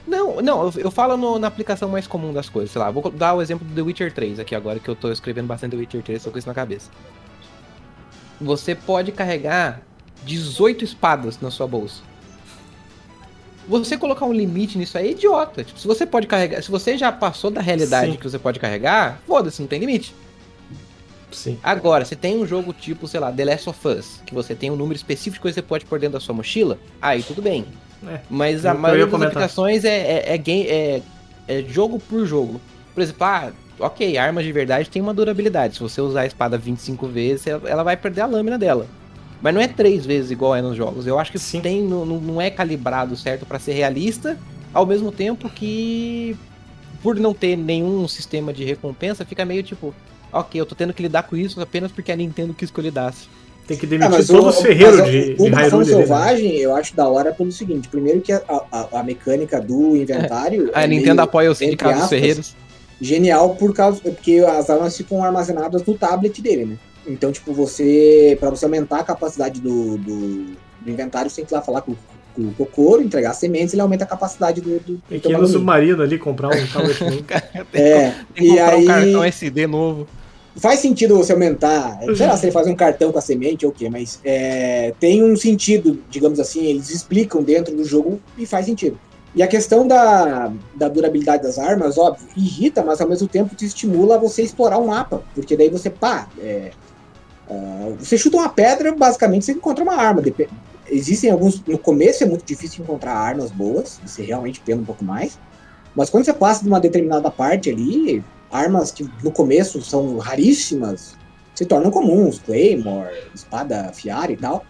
Não, não, eu, eu falo no- na aplicação mais comum das coisas, sei lá, vou dar o exemplo do The Witcher 3 aqui agora, que eu tô escrevendo bastante The Witcher 3, tô com isso na cabeça. Você pode carregar 18 espadas na sua bolsa. Você colocar um limite nisso aí é idiota. Tipo, se você pode carregar. Se você já passou da realidade Sim. que você pode carregar, foda-se, não tem limite. Sim. Agora, se tem um jogo tipo, sei lá, The Last of Us, que você tem um número específico de coisa que você pode pôr dentro da sua mochila, aí tudo bem. É. Mas Eu- a maioria ia das comentar. aplicações é, é, é, game- é- é jogo por jogo. Por exemplo, ah, ok, armas de verdade tem uma durabilidade. Se você usar a espada 25 vezes, ela vai perder a lâmina dela. Mas não é três vezes igual é nos jogos. Eu acho que Sim. tem, não, não é calibrado certo pra ser realista, ao mesmo tempo que, por não ter nenhum sistema de recompensa, fica meio tipo, ok, eu tô tendo que lidar com isso apenas porque a Nintendo quis que eu lidasse. Tem que Ah, demitir mas todos o- os ferreiros de, o- de Hyrule. né? Selvagem eu acho da hora pelo seguinte: primeiro que a, a, a mecânica do inventário. (laughs) A é Nintendo meio- apoia Sindicato dos Ferreiros. genial por causa porque as armas ficam armazenadas no tablet dele, né? Então, tipo, você para você aumentar a capacidade do, do, do inventário, você tem que ir lá falar com, com o Kokoro, entregar sementes, ele aumenta a capacidade do, do, Tem que ir no submarino ali comprar um tablet novo. (laughs) É, Tem que e comprar aí um cartão SD novo. faz sentido você aumentar, sei lá, se ele faz um cartão com a semente ou o quê, mas é, tem um sentido, digamos assim, eles explicam dentro do jogo e faz sentido. E a questão da, da durabilidade das armas, óbvio, irrita, mas ao mesmo tempo te estimula a você explorar o mapa, porque daí você, pá, é, ah, você chuta uma pedra, basicamente você encontra uma arma. Dep- Existem alguns, no começo é muito difícil encontrar armas boas, você realmente pena um pouco mais, mas quando você passa de uma determinada parte ali, armas que no começo são raríssimas se tornam comuns, Claymore, espada afiada e tal.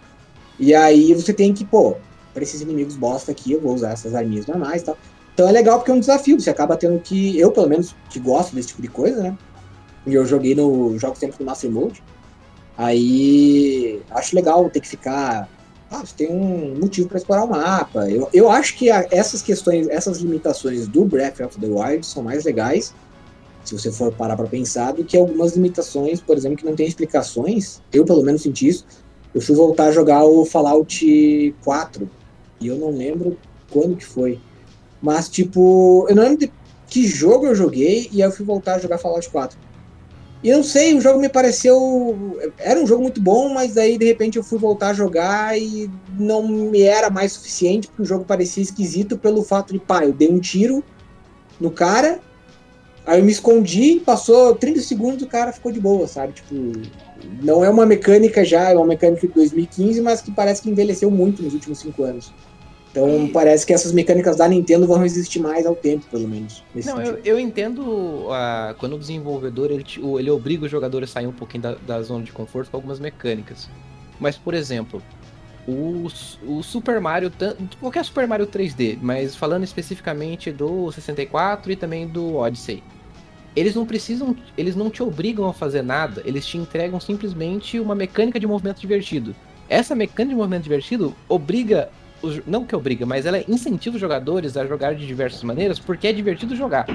E aí você tem que, pô, para esses inimigos bosta aqui, eu vou usar essas arminhas normais e tal. Então é legal porque é um desafio, você acaba tendo que, eu pelo menos que gosto desse tipo de coisa, né? E eu joguei no, jogo sempre no Master Mode. Aí acho legal ter que ficar, ah, você tem um motivo para explorar o mapa. Eu, eu acho que a- essas questões, essas limitações do Breath of the Wild são mais legais se você for parar para pensar, do que algumas limitações, por exemplo, que não tem explicações. Eu, pelo menos, senti isso. Eu fui voltar a jogar o Fallout 4 e eu não lembro quando que foi. Mas, tipo, eu não lembro de que jogo eu joguei e aí eu fui voltar a jogar Fallout 4. E não sei, o jogo me pareceu. Era um jogo muito bom, mas daí de repente eu fui voltar a jogar e não me era mais suficiente, porque o jogo parecia esquisito pelo fato de, pá, eu dei um tiro no cara, Aí eu me escondi, passou 30 segundos, o cara ficou de boa, sabe? Tipo, não é uma mecânica já, é uma mecânica de 2015, mas que parece que envelheceu muito nos últimos 5 anos. Então parece que essas mecânicas da Nintendo vão resistir mais ao tempo, pelo menos. Não, eu, eu entendo ah, quando o desenvolvedor ele, ele obriga o jogador a sair um pouquinho da, da zona de conforto com algumas mecânicas. Mas, por exemplo, o, o Super Mario, qualquer Super Mario 3D, mas falando especificamente do 64 e também do Odyssey. Eles não precisam, eles não te obrigam a fazer nada, eles te entregam simplesmente uma mecânica de movimento divertido. Essa mecânica de movimento divertido obriga, os- não que obriga, mas ela incentiva os jogadores a jogar de diversas maneiras porque é divertido jogar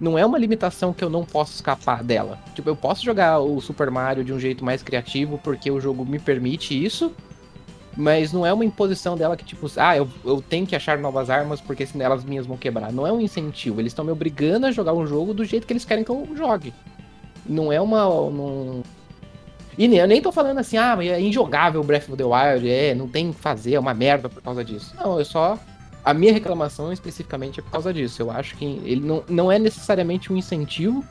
não é uma limitação que eu não posso escapar dela. Tipo, eu posso jogar o Super Mario de um jeito mais criativo porque o jogo me permite isso, mas não é uma imposição dela que, tipo, ah, eu, eu tenho que achar novas armas porque senão elas minhas vão quebrar. Não é um incentivo, eles estão me obrigando a jogar um jogo do jeito que eles querem que eu jogue. Não é uma. Não... E nem, eu nem tô falando assim, ah, mas é injogável Breath of the Wild, é, não tem o que fazer, é uma merda por causa disso. Não, eu só a minha reclamação especificamente é por causa disso. Eu acho que ele não, não é necessariamente um incentivo.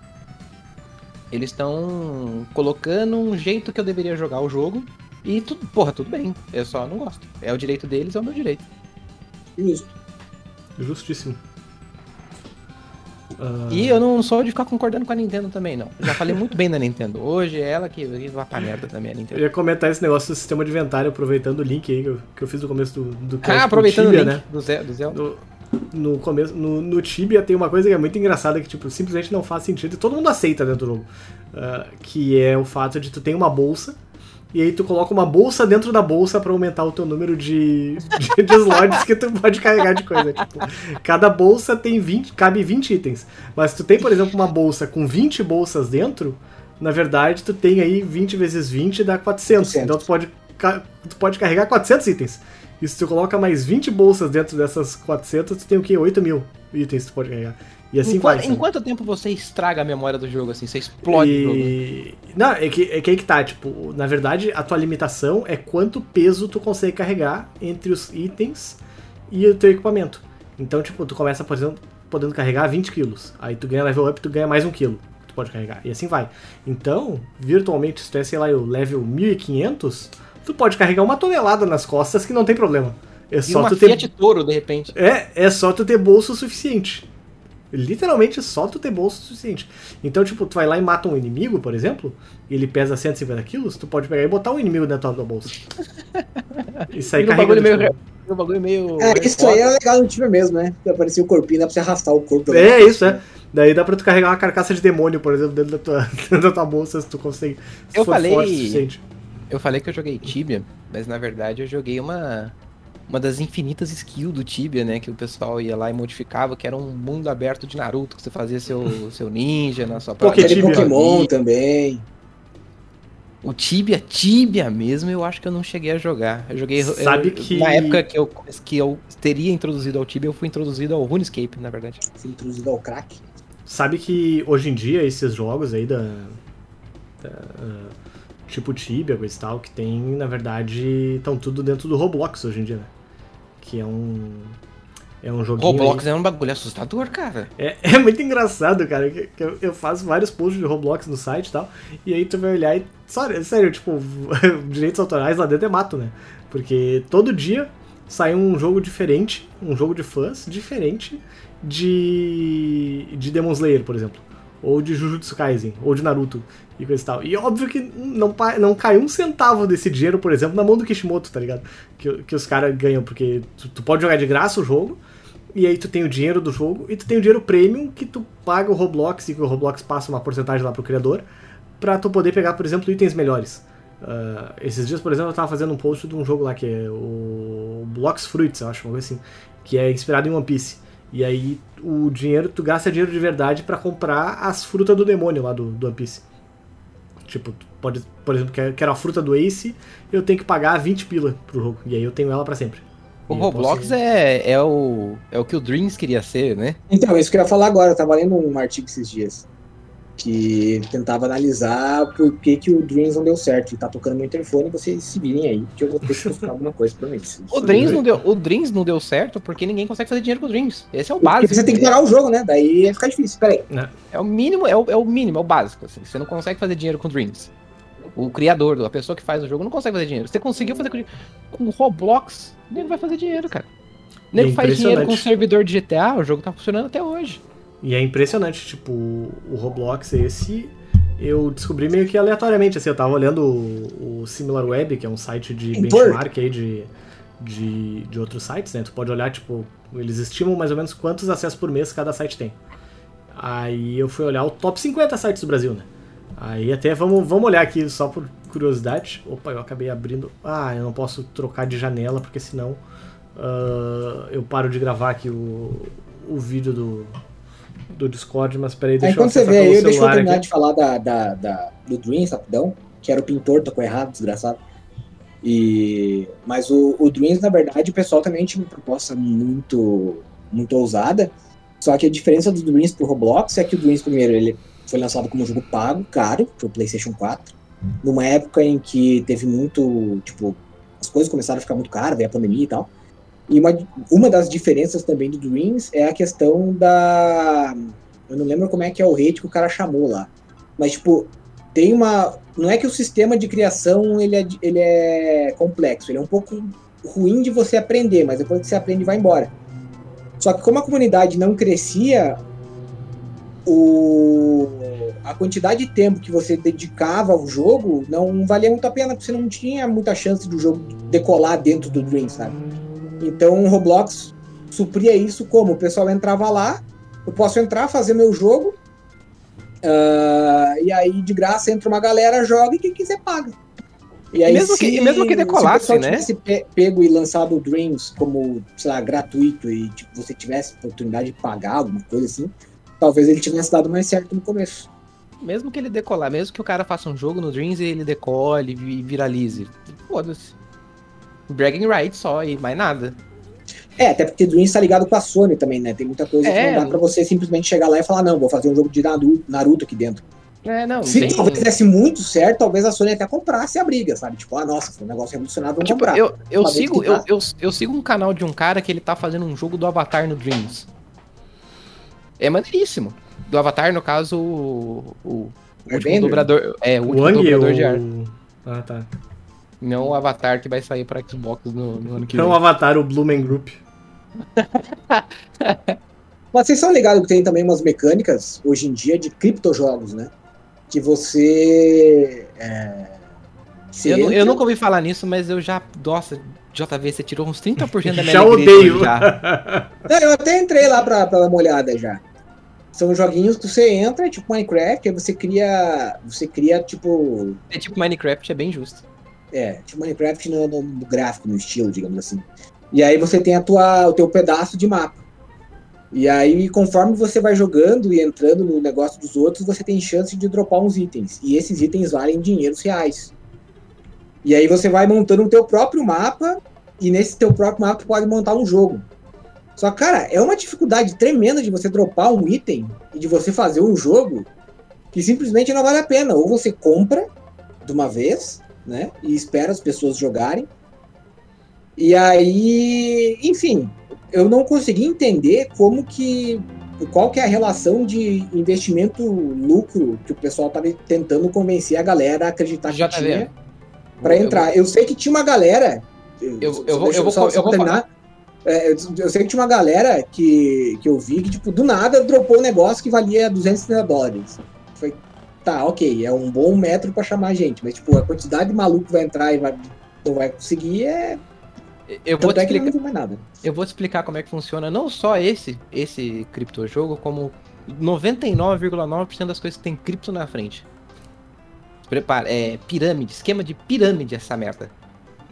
Eles estão colocando um jeito que eu deveria jogar o jogo. E tudo, porra, tudo bem. Eu só não gosto. É o direito deles, é o meu direito. Justo. Justíssimo. Ah, E eu não sou de ficar concordando com a Nintendo também, não. Já falei muito bem da Nintendo. Hoje é ela que, que vai pra merda também, a Eu Nintendo. ia comentar esse negócio do sistema de inventário, aproveitando o link aí que eu, que eu fiz no começo do, do Ah, pro aproveitando Tibia, o link né? do, Zé, do Zelda. No, no começo, no, no Tibia tem uma coisa que é muito engraçada que, tipo, simplesmente não faz sentido e todo mundo aceita dentro do jogo. Ah, que é o fato de tu ter uma bolsa e aí tu coloca uma bolsa dentro da bolsa pra aumentar o teu número de, de, de slots que tu pode carregar de coisa. Tipo, cada bolsa tem 20, cabe 20 itens. Mas se tu tem, por exemplo, uma bolsa com 20 bolsas dentro, na verdade tu tem aí 20 vezes 20 dá 400. 400. Então tu pode, tu pode carregar 400 itens. E se tu coloca mais 20 bolsas dentro dessas 400, tu tem o quê? 8 mil itens que tu pode carregar. E assim vai. quanto, em sabe? quanto tempo você estraga a memória do jogo, assim? Você explode o jogo? E... Não, é que, é que aí que tá, tipo, na verdade a tua limitação é quanto peso tu consegue carregar entre os itens e o teu equipamento. Então, tipo, tu começa, por exemplo, podendo carregar 20 quilos. Aí tu ganha level up, tu ganha mais um quilo. que Tu pode carregar. E assim vai. Então, virtualmente, se tu é, sei lá, o level 1500, tu pode carregar uma tonelada nas costas que não tem problema. É E só uma tu ter. Toro, de repente. É, é só tu ter bolso suficiente. Literalmente só tu ter bolsa o suficiente. Então, tipo, tu vai lá e mata um inimigo, por exemplo, e ele pesa 150 quilos, tu pode pegar e botar um inimigo dentro da tua bolsa. (laughs) Vira um carregando. bagulho meio, um bagulho meio. É, isso aí é legal no time mesmo, né? Que aparecia o corpinho, dá pra você arrastar o corpo. É isso, é. Daí dá pra tu carregar uma carcaça de demônio, por exemplo, dentro da tua, (laughs) dentro da tua bolsa, se tu consegue. se Eu for falei- forte o suficiente. Eu falei que eu joguei Tibia, mas na verdade eu joguei uma. Uma das infinitas skills do Tibia, né? Que o pessoal ia lá e modificava, que era um mundo aberto de Naruto, que você fazia seu, (laughs) seu ninja na sua Aquele Tibia. Pokémon também. O Tibia, Tibia mesmo, eu acho que eu não cheguei a jogar. Eu joguei. Sabe eu- que- Na época que eu, que eu teria introduzido ao Tibia, eu fui introduzido ao RuneScape, na verdade. Se introduzido ao crack. Sabe que hoje em dia esses jogos aí da. da, tipo Tibia, coisa e tal, que tem, na verdade, estão tudo dentro do Roblox hoje em dia, né? Que é um. É um joguinho. aí- Roblox é um bagulho assustador, cara. É, (laughs) é muito engraçado, cara, que, que eu, eu faço vários posts de Roblox no site e tal, e aí tu vai olhar e. Sério, sério tipo, (laughs) direitos autorais lá dentro é mato, né? Porque todo dia sai um jogo diferente, um jogo de fãs diferente de. de Demon Slayer, por exemplo. Ou de Jujutsu Kaisen, ou de Naruto e coisa e tal. E óbvio que não, não cai um centavo desse dinheiro, por exemplo, na mão do Kishimoto, tá ligado? Que, que os caras ganham, porque tu, tu pode jogar de graça o jogo, e aí tu tem o dinheiro do jogo e tu tem o dinheiro premium que tu paga o Roblox e que o Roblox passa uma porcentagem lá pro criador pra tu poder pegar, por exemplo, itens melhores. Ah, esses dias, por exemplo, eu tava fazendo um post de um jogo lá que é o Blocks Fruits, eu acho, uma coisa assim, que é inspirado em One Piece. E aí o dinheiro, tu gasta dinheiro de verdade pra comprar as frutas do demônio lá do, do One Piece. Tipo, pode, por exemplo, quero, quero a fruta do Ace, eu tenho que pagar 20 pila pro jogo. E aí eu tenho ela pra sempre. O E Roblox posso- é, é, o, é o que o Dreams queria ser, né? Então, isso que eu ia falar agora. Eu tava lendo um artigo esses dias. Que tentava analisar por que, que o Dreams não deu certo. E tá tocando no interfone, vocês se virem aí, que eu vou ter que buscar alguma coisa pra mim. O Dreams, não deu, o Dreams não deu certo porque ninguém consegue fazer dinheiro com o Dreams. Esse é o Porque básico. você tem que parar o jogo, né? Daí ia ficar difícil. Peraí. É o mínimo, é o, é o mínimo, é o básico. assim. Você não consegue fazer dinheiro com Dreams. O criador, a pessoa que faz o jogo, não consegue fazer dinheiro. Você conseguiu fazer com, com o Roblox, ele vai fazer dinheiro, cara. E é Nego faz dinheiro com o servidor de GTA, o jogo tá funcionando até hoje. E é impressionante, tipo, o Roblox esse eu descobri meio que aleatoriamente, assim, eu tava olhando o, o SimilarWeb, que é um site de benchmark aí de, de, de outros sites, né? Tu pode olhar, tipo, eles estimam mais ou menos quantos acessos por mês cada site tem. Aí eu fui olhar o top 50 sites do Brasil, né? Aí até vamos, vamos olhar aqui só por curiosidade. Opa, eu acabei abrindo. Ah, eu não posso trocar de janela, porque senão ah, eu paro de gravar aqui o, o vídeo do, do Discord, mas peraí, Aí deixa eu quando você vê aí, deixa eu terminar aqui. de falar da, da, da- do Dreams, rapidão. Que era o pintor, tocou errado, desgraçado. E, mas o, o Dreams, na verdade, o pessoal também tinha uma proposta muito, muito ousada. Só que a diferença do Dreams pro Roblox é que o Dreams, primeiro, ele foi lançado como jogo pago, caro, pro PlayStation 4. Numa época em que teve muito, tipo, as coisas começaram a ficar muito caras, veio a pandemia e tal. E uma, uma das diferenças também do Dreams é a questão da. Eu não lembro como é que é o rate que o cara chamou lá. Mas, tipo, tem uma. Não é que o sistema de criação ele é, ele é complexo, ele é um pouco ruim de você aprender, mas depois que você aprende, vai embora. Só que como a comunidade não crescia, o, a quantidade de tempo que você dedicava ao jogo não valia muito a pena, porque você não tinha muita chance do jogo decolar dentro do Dream, sabe? Então o Roblox supria isso como? O pessoal entrava lá, eu posso entrar, fazer meu jogo, ah, e aí de graça entra uma galera, joga e quem quiser paga. E aí, mesmo que- e mesmo que decolasse, se o né? tivesse pe- pego e lançado o Dreams como, sei lá, gratuito e tipo, você tivesse oportunidade de pagar alguma coisa assim, talvez ele tivesse dado mais certo no começo. Mesmo que ele decolar, mesmo que o cara faça um jogo no Dreams e ele decole e viralize. Foda-se. Bragging rights só e mais nada. É, até porque Dreams tá ligado com a Sony também, né? Tem muita coisa É. que não dá pra você simplesmente chegar lá e falar, não, vou fazer um jogo de Naru- Naruto aqui dentro. É, não, Se tem- talvez desse muito certo, talvez a Sony até comprasse a briga, sabe? Tipo, ah, nossa, foi um negócio revolucionário, vamos Tipo, comprar. eu, eu, Uma sigo, eu, tá. eu, eu sigo um canal de um cara que ele tá fazendo um jogo do Avatar no Dreams. É maneiríssimo. Do Avatar, no caso, o, o último Airbender? dobrador. É, o O último Wang dobrador ou... de ar. Ah, tá. Não o Avatar que vai sair pra Xbox no, no ano que Não vem. o Avatar, o Blumen Group. (laughs) Mas vocês são ligados que tem também umas mecânicas, hoje em dia, de criptojogos, né? Que você. É, você Eu, nu- eu entra- nunca ouvi falar nisso, mas eu já. Nossa, JV, você tirou uns 30% da minha Já odeio. Já. (laughs) Não, eu até entrei lá pra, pra dar uma olhada já. São joguinhos que você entra, tipo Minecraft, aí você cria. Você cria, tipo. É tipo Minecraft, é bem justo. É, tipo Minecraft no, no- no gráfico, no estilo, digamos assim. E aí você tem a tua, o teu pedaço de mapa. E aí, conforme você vai jogando e entrando no negócio dos outros, você tem chance de dropar uns itens. E esses itens valem dinheiros reais. E aí você vai montando o teu próprio mapa, e nesse teu próprio mapa pode montar um jogo. Só cara, é uma dificuldade tremenda de você dropar um item e de você fazer um jogo que simplesmente não vale a pena. Ou você compra de uma vez, né? E espera as pessoas jogarem. E aí, enfim, eu não consegui entender como que qual que é a relação de investimento lucro que o pessoal estava tentando convencer a galera a acreditar que JV. tinha para entrar. Eu sei que tinha uma galera. Eu- eu vou- eu vou só, co- só eu vou terminar. É, eu, eu sei que tinha uma galera que, que eu vi que, tipo, do nada dropou um negócio que valia 230 dólares. Foi, tá, ok, é um bom metro pra chamar a gente, mas, tipo, a quantidade de maluco que vai entrar e vai, não vai conseguir é. Eu vou, Tanto te é que não explicar, viu mais nada. eu vou te explicar como é que funciona não só esse, esse criptojogo, como 99,9% das coisas que tem cripto na frente. Prepara, é pirâmide, esquema de pirâmide essa merda.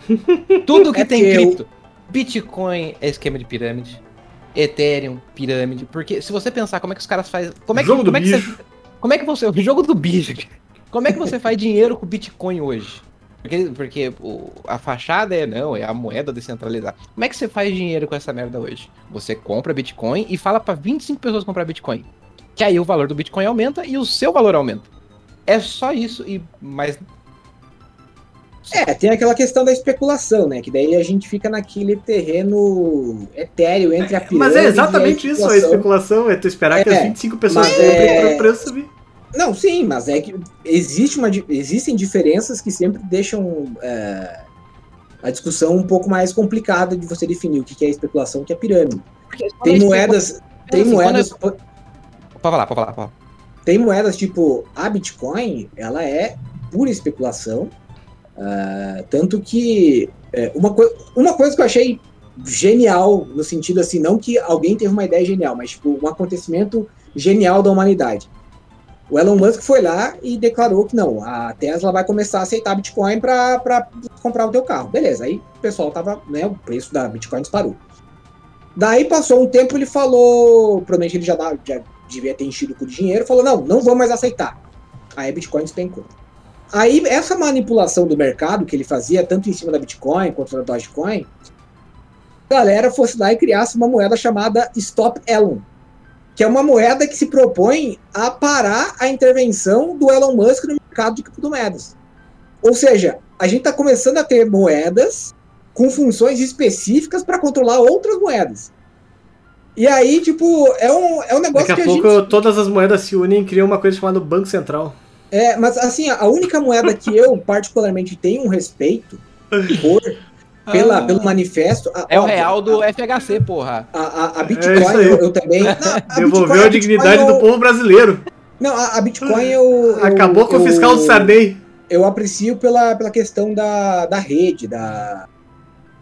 (laughs) Tudo que É tem eu- cripto. Bitcoin é esquema de pirâmide. Ethereum, pirâmide. Porque se você pensar como é que os caras fazem. Como é que, Jogo como é que você. Como é que você. (laughs) O jogo do bicho. Como é que você faz dinheiro com Bitcoin hoje? Porque, porque o- a fachada é não, é a moeda descentralizada. Como é que você faz dinheiro com essa merda hoje? Você compra Bitcoin e fala pra 25 pessoas comprar Bitcoin. Que aí o valor do Bitcoin aumenta e o seu valor aumenta. É só isso e mas É, tem aquela questão da especulação, né? Que daí a gente fica naquele terreno etéreo entre a pirâmide Mas é e a exatamente isso, a especulação. É tu esperar que É, as 25 pessoas comprem é- pra o preço subir. Não, sim, mas é que existe uma, existem diferenças que sempre deixam é, a discussão um pouco mais complicada de você definir o que que é especulação e o que é pirâmide. Tem moedas, tem moedas, Pode falar, pode falar, pode falar. tem moedas tipo a Bitcoin, ela é pura especulação, ah, tanto que é, uma, uma coisa que eu achei genial no sentido assim, não que alguém teve uma ideia genial, mas tipo um acontecimento genial da humanidade. O Elon Musk foi lá e declarou que não, a Tesla vai começar a aceitar Bitcoin para comprar o teu carro. Beleza, aí o pessoal tava, né, o preço da Bitcoin disparou. Daí passou um tempo, ele falou, provavelmente ele já, dá- já devia ter enchido com dinheiro, falou, não, não vou mais aceitar. Aí a Bitcoin despencou. Aí essa manipulação do mercado que ele fazia, tanto em cima da Bitcoin quanto da Dogecoin, a galera fosse lá e criasse uma moeda chamada Stop Elon, que é uma moeda que se propõe a parar a intervenção do Elon Musk no mercado de criptomoedas. Ou seja, a gente está começando a ter moedas com funções específicas para controlar outras moedas. E aí, tipo, é um, é um negócio Daqui a que a pouco gente... todas as moedas se unem e criam uma coisa chamada Banco Central. É, mas assim, a única moeda que eu particularmente tenho um respeito por, pela, Ah. pelo manifesto... a- É o real do A, FHC, porra. a, a- a É Bitcoin aí. eu, eu também... Não, a Bitcoin- Devolveu a Bitcoin dignidade eu- do povo brasileiro. Não, a, a Bitcoin eu... eu- Acabou com o eu- fiscal do Sarney. Eu aprecio pela, pela questão da, da rede, da...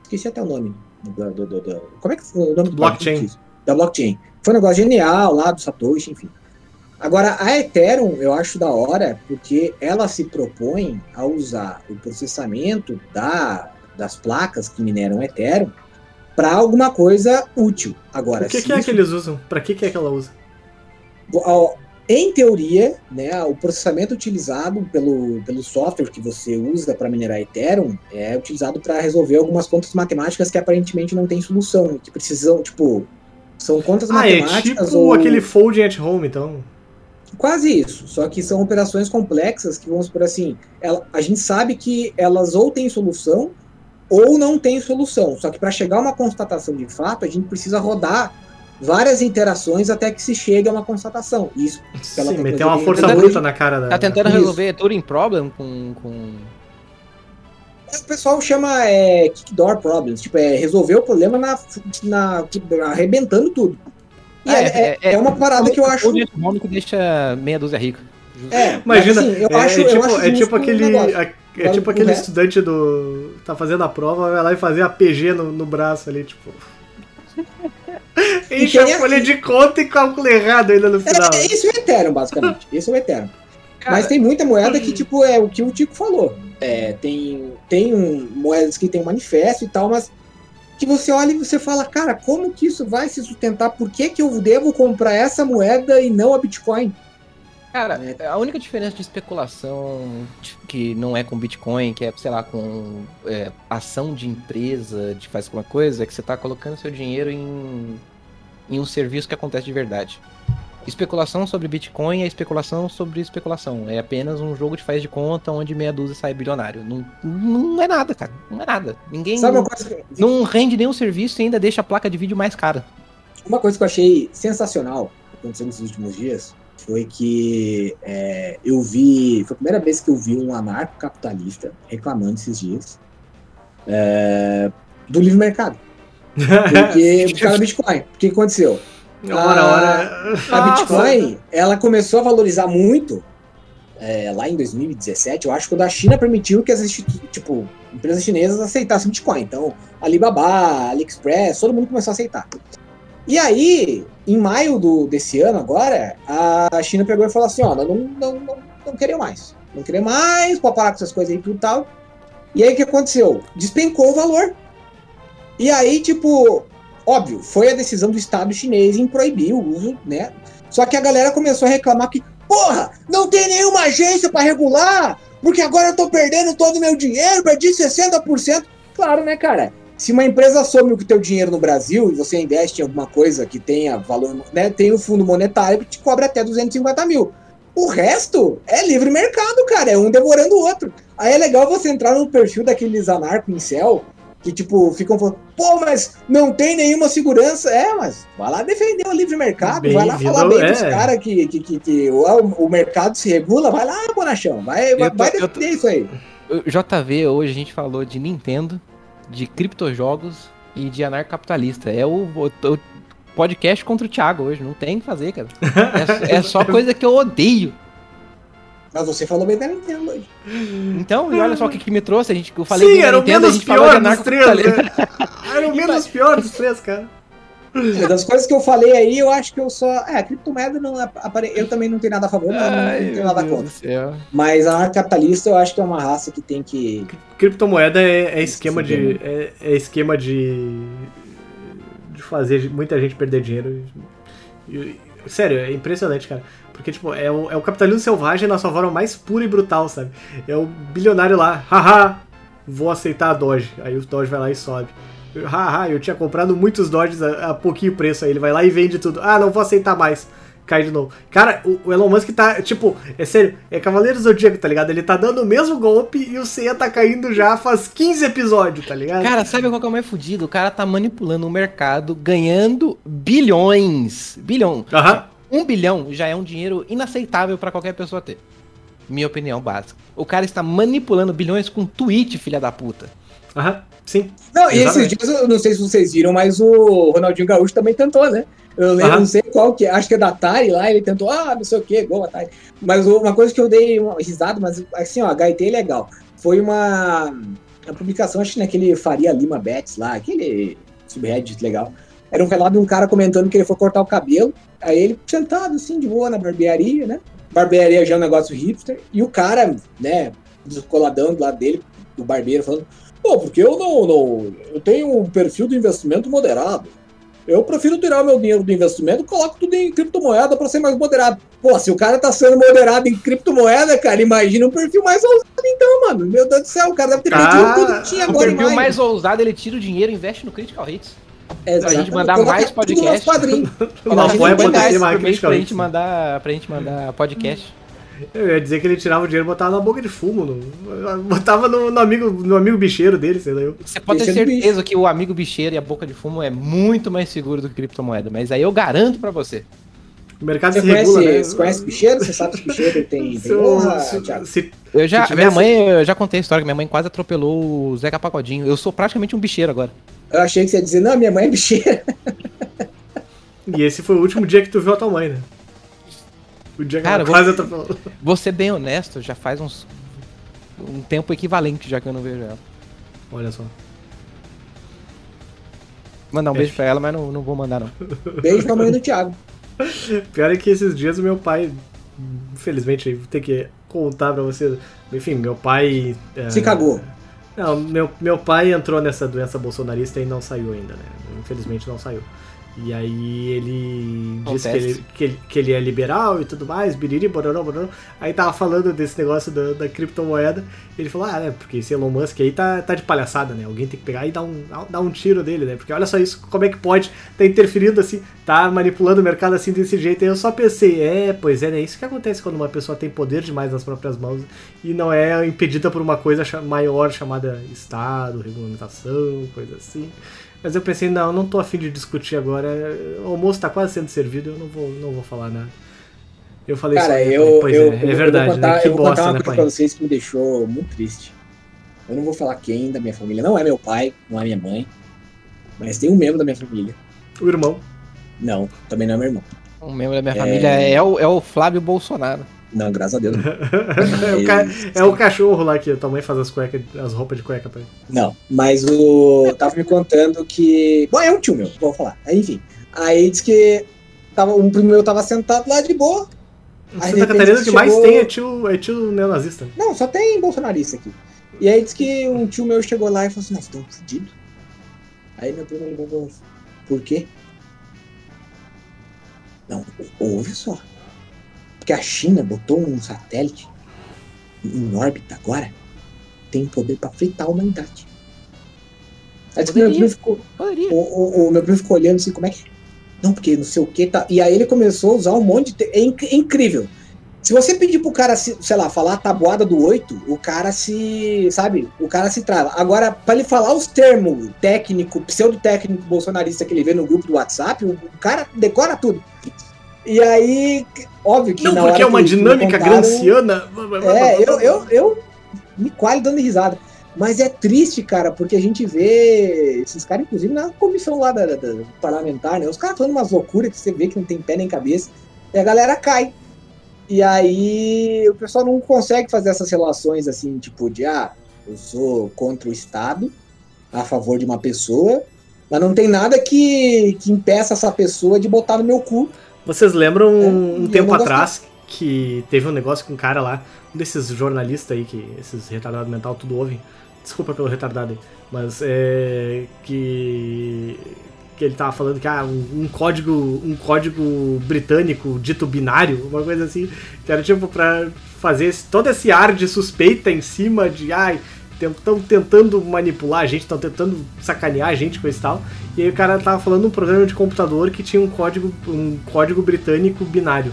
Esqueci até o nome. Do, do- do- do- como é que foi o nome do Blockchain. Da blockchain. Foi um negócio genial lá do Satoshi, enfim. Agora, a Ethereum eu acho da hora porque ela se propõe a usar o processamento da, das placas que mineram Ethereum para alguma coisa útil. Agora, O que, que é isso que eles usam? Pra que, que é que ela usa? Em teoria, né, o processamento utilizado pelo, pelo software que você usa para minerar Ethereum é utilizado para resolver algumas contas matemáticas que aparentemente não tem solução, que precisam, tipo, são contas Ah, é matemáticas tipo ou aquele folding at home, então. Quase isso, só que são operações complexas que vamos por assim, ela- a gente sabe que elas ou têm solução ou não têm solução, só que para chegar a uma constatação de fato, a gente precisa rodar várias interações até que se chegue a uma constatação. Isso Pela Sim, meter uma força bruta na cara da. Tá tentando Isso. resolver Turing Problem com. com... O pessoal chama é, kick door problems, tipo, é resolver o problema na, na arrebentando tudo. E é, é, é uma parada que eu acho. O econômico deixa meia dúzia rica. É, imagina, assim, eu é, acho, é, tipo, eu acho é tipo aquele, é tipo aquele estudante do. tá fazendo a prova, vai lá e fazer a PG no, no braço ali, tipo. Enche a folha de conta e calcula errado ainda no final. É, isso é o Ethereum, basicamente. Isso é o Ethereum. Cara, Mas tem muita moeda que, tipo, é o que o Tico falou. É, tem tem um, moedas que tem um manifesto e tal, mas que você olha e você fala, cara, como que isso vai se sustentar? Por que, que eu devo comprar essa moeda e não a Bitcoin? Cara, é. a única diferença de especulação que não é com Bitcoin, que é, sei lá, com é, ação de empresa, de faz alguma coisa, é que você está colocando seu dinheiro em, em um serviço que acontece de verdade. Especulação sobre Bitcoin é especulação sobre especulação. É apenas um jogo de faz de conta onde meia dúzia sai bilionário. Não, não é nada, cara. Não é nada. Ninguém Sabe não, que... não rende nenhum serviço e ainda deixa a placa de vídeo mais cara. Uma coisa que eu achei sensacional acontecendo nesses últimos dias foi que é, eu vi. Foi a primeira vez que eu vi um anarcocapitalista reclamando esses dias é, do livre mercado. (laughs) Porque por causa do Bitcoin. O que aconteceu? Hora, a, hora. a Bitcoin, ela começou a valorizar muito é, lá em 2017, eu acho, quando a China permitiu que as tipo, empresas chinesas aceitassem Bitcoin. Então, Alibaba, AliExpress, todo mundo começou a aceitar. E aí, em maio do, desse ano, agora, a China pegou e falou assim: ó, não, não, não, não queria mais. Não queria mais, pode parar com essas coisas aí e tal. E aí o que aconteceu? Despencou o valor. E aí, tipo, Óbvio, foi a decisão do Estado chinês em proibir o uso, né? Só que a galera começou a reclamar que, porra, não tem nenhuma agência para regular, porque agora eu tô perdendo todo o meu dinheiro, perdi 60%. Claro, né, cara? Se uma empresa some o teu dinheiro no Brasil e você investe em alguma coisa que tenha valor, né? Tem um fundo monetário que te cobra até 250 mil. O resto é livre mercado, cara. É um devorando o outro. Aí é legal você entrar no perfil daqueles anarco-incel que, tipo, ficam falando, pô, mas não tem nenhuma segurança. É, mas vai lá defender o livre mercado, bem, vai lá falar bem é. dos caras que, que, que, que o, o, mercado se regula, vai lá, Bonachão, vai, vai, tô, vai defender tô, isso aí. JV, hoje a gente falou de Nintendo, de criptojogos e de anarcapitalista. É o, o, o podcast contra o Thiago hoje, não tem o que fazer, cara. É, é só (laughs) coisa que eu odeio. Mas você falou bem da Nintendo hoje. Então, e olha só o que, que me trouxe. A gente, eu falei Sim, era o menos pior dos três. Né? Era o (laughs) menos pior dos três, cara. É, das coisas que eu falei aí, eu acho que eu só. É, a criptomoeda não apare... Eu também não tenho nada a favor, mas Ai, não tenho nada contra. Mas a capitalista eu acho que é uma raça que tem que. Criptomoeda é, é esquema de. É, é, esquema de. de fazer muita gente perder dinheiro. Sério, é impressionante, cara. Porque, tipo, é o, é o capitalismo selvagem na sua forma mais pura e brutal, sabe? É o bilionário lá, haha, vou aceitar a Doge. Aí o Doge vai lá e sobe. Haha, eu tinha comprado muitos Dodges a, a pouquinho preço. Aí ele vai lá e vende tudo. Ah, não vou aceitar mais cai de novo. Cara, o, Elon Musk tá, tipo, é sério, é Cavaleiro Zodíaco, tá ligado? Ele tá dando o mesmo golpe e o Seiya tá caindo já faz 15 episódios, tá ligado? Cara, sabe qual que é o mais fudido? O cara tá manipulando o mercado, ganhando bilhões. Bilhão. Aham. Um bilhão já é um dinheiro inaceitável para qualquer pessoa ter. Minha opinião básica. O cara está manipulando bilhões com tweet, filha da puta. Aham, sim. Não, e esses dias, eu não sei se vocês viram, mas o Ronaldinho Gaúcho também tentou, né? Eu lembro, não sei qual que é, acho que é da Atari lá, ele tentou, ah, não sei o que, gol Atari. Mas uma coisa que eu dei uma risada, mas assim, ó, HT é legal. Foi uma, uma publicação, acho que naquele Faria Lima Bets lá, aquele subreddit legal. Era um relato de um cara comentando que ele foi cortar o cabelo, aí ele sentado assim, de boa na barbearia, né? Barbearia já é um negócio hipster, e o cara, né, descoladão do lado dele, do barbeiro, falando, pô, porque eu não, não, eu tenho um perfil de investimento moderado. Eu prefiro tirar meu dinheiro do investimento e coloco tudo em criptomoeda para ser mais moderado. Pô, se o cara tá sendo moderado em criptomoeda, cara, imagina um perfil mais ousado então, mano. Meu Deus do céu, o cara deve ter ah, tudo que tinha agora. O perfil mais ousado, ele tira o dinheiro e investe no Critical Hits. É, (laughs) pra gente mandar mais podcast. Não, apoia podcast mais pra gente mandar, pra gente mandar podcast. Eu ia dizer que ele tirava o dinheiro e botava na boca de fumo. No, botava no, no, amigo, no amigo bicheiro dele, sei lá. Eu. Você pode ter certeza que o amigo bicheiro e a boca de fumo é muito mais seguro do que criptomoeda, mas aí eu garanto pra você. O mercado você se conhece, regula, né? Você conhece bicheiro? Você sabe que bicheiro tem, (laughs) tem honra, se, Eu já, tivesse... minha mãe, eu já contei a história que minha mãe quase atropelou o Zeca Pagodinho. Eu sou praticamente um bicheiro agora. Eu achei que você ia dizer, não, minha mãe é bicheira. E esse foi o último dia que tu viu a tua mãe, né? O dia que Cara, ela quase atropelou. (laughs) Vou ser bem honesto, já faz uns. um tempo equivalente já que eu não vejo ela. Olha só. Mandar um É. beijo pra ela, mas não, não vou mandar não. Beijo pra mãe do Thiago. Pior é que esses dias o meu pai, infelizmente, vou ter que contar pra vocês. Enfim, meu pai. é, Se cagou. Não, meu, meu pai entrou nessa doença bolsonarista e não saiu ainda, né? Infelizmente não saiu. E aí ele disse que ele, que, ele, que ele é liberal e tudo mais, biriri, bororó, bororó. Aí tava falando desse negócio da, da criptomoeda. Ele falou, ah, né, porque esse Elon Musk aí tá, tá de palhaçada, né? Alguém tem que pegar e dar um, dar um tiro dele, né? Porque olha só isso, como é que pode tá interferindo assim, tá manipulando o mercado assim desse jeito. Aí eu só pensei, é, pois é, né? Isso que acontece quando uma pessoa tem poder demais nas próprias mãos e não é impedida por uma coisa maior chamada Estado, regulamentação, coisa assim. Mas eu pensei, não, não tô afim de discutir agora. O almoço tá quase sendo servido, eu não vou, não vou falar nada. Eu falei Cara, isso. eu, pois eu, é, eu é verdade, vou contar, né? Que eu vou contar bosta, uma né, coisa pai? pra vocês que me deixou muito triste. Eu não vou falar quem da minha família. Não é meu pai, não é minha mãe. Mas tem um membro da minha família. O irmão. Não, também não é meu irmão. Um membro da minha É. família é o, é o Flávio Bolsonaro. Não, graças a Deus. (laughs) É, o ca- é o cachorro lá que tua mãe faz as cuecas, as roupas de cueca pra ele. não mas o. Tava me contando que. Bom, é um tio meu, vou falar. Aí, Enfim. Aí diz que. Tava, um primo meu tava sentado lá de boa. Aí, Santa Catarina o que mais chegou- tem é tio, é tio neonazista. Não, só tem bolsonarista aqui. E aí diz que um tio meu chegou lá e falou assim, nós estamos fodidos. Aí meu primo ligou e falou, por quê? Não, ouve só. Porque a China botou um satélite em órbita agora, tem poder pra fritar a humanidade. Aí meu ficou, Poderia. o, o- o meu primo ficou olhando assim, como é que. Não, porque não sei o que tá. E aí ele começou a usar um monte de. É, inc- é incrível. Se você pedir pro cara, se, sei lá, falar a tabuada do 8, o cara se. Sabe? O cara se trava. Agora, pra ele falar os termos técnico, pseudo-técnico bolsonarista que ele vê no grupo do WhatsApp, o cara decora tudo. E aí, óbvio que. Não, porque é uma dinâmica contaram- granciana. é, eu, eu, eu me quase dando risada. Mas é triste, cara, porque a gente vê esses caras, inclusive, na comissão lá da, da- da parlamentar, né? Os caras falando umas loucuras que você vê que não tem pé nem cabeça. E a galera cai. E aí o pessoal não consegue fazer essas relações assim, tipo, de ah, eu sou contra o Estado, a favor de uma pessoa, mas não tem nada que, que impeça essa pessoa de botar no meu cu. Vocês lembram É, um eu tempo atrás que teve um negócio com um cara lá, um desses jornalistas aí, que esses retardados mental tudo ouvem. Desculpa pelo retardado aí, mas é. que. que ele tava falando que ah, um, um código um código britânico dito binário, uma coisa assim, que era tipo pra fazer esse- todo esse ar de suspeita em cima de ai, estão tentando manipular a gente, estão tentando sacanear a gente com esse tal. E aí o cara tava falando de um programa de computador que tinha um código um código britânico binário.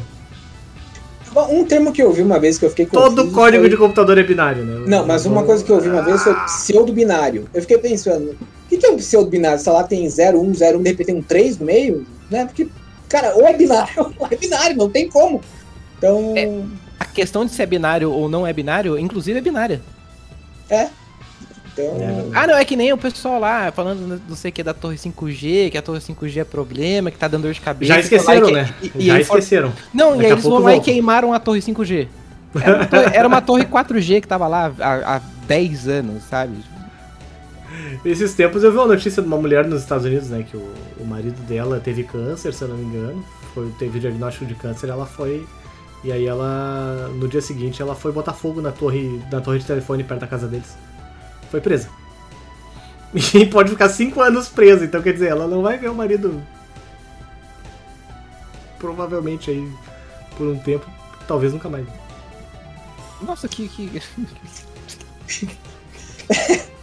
Bom, Um termo que eu ouvi uma vez que eu fiquei Todo confuso código foi- de computador é binário, né? Não, mas uma coisa que eu ouvi uma vez foi pseudo-binário. Eu fiquei pensando, o que, que é um pseudo-binário? Se lá tem 0, 1, 0, 1, de repente tem um 3 no meio, né? Porque, cara, ou é binário (laughs) ou é binário, não tem como. Então, É. A questão de se é binário ou não é binário, inclusive é binária. Então É. Ah, não, é que nem o pessoal lá falando não sei o que da torre 5G, que a torre 5G é problema, que tá dando dor de cabeça. Já esqueceram, e- né? E, e Já for- esqueceram. Não, Daqui e aí eles vão lá e queimaram a torre 5G. Era uma torre, era uma torre 4G que tava lá há, há 10 anos, sabe? Esses tempos eu vi uma notícia de uma mulher nos Estados Unidos, né? Que o, o marido dela teve câncer, se eu não me engano. Foi, teve diagnóstico de câncer, ela foi. E aí ela. No dia seguinte ela foi botar fogo na torre, na torre de telefone perto da casa deles. Foi presa. (laughs) E pode ficar cinco anos presa, então quer dizer, ela não vai ver o marido. Provavelmente aí por um tempo, talvez nunca mais. Nossa, que. que... (laughs) (laughs)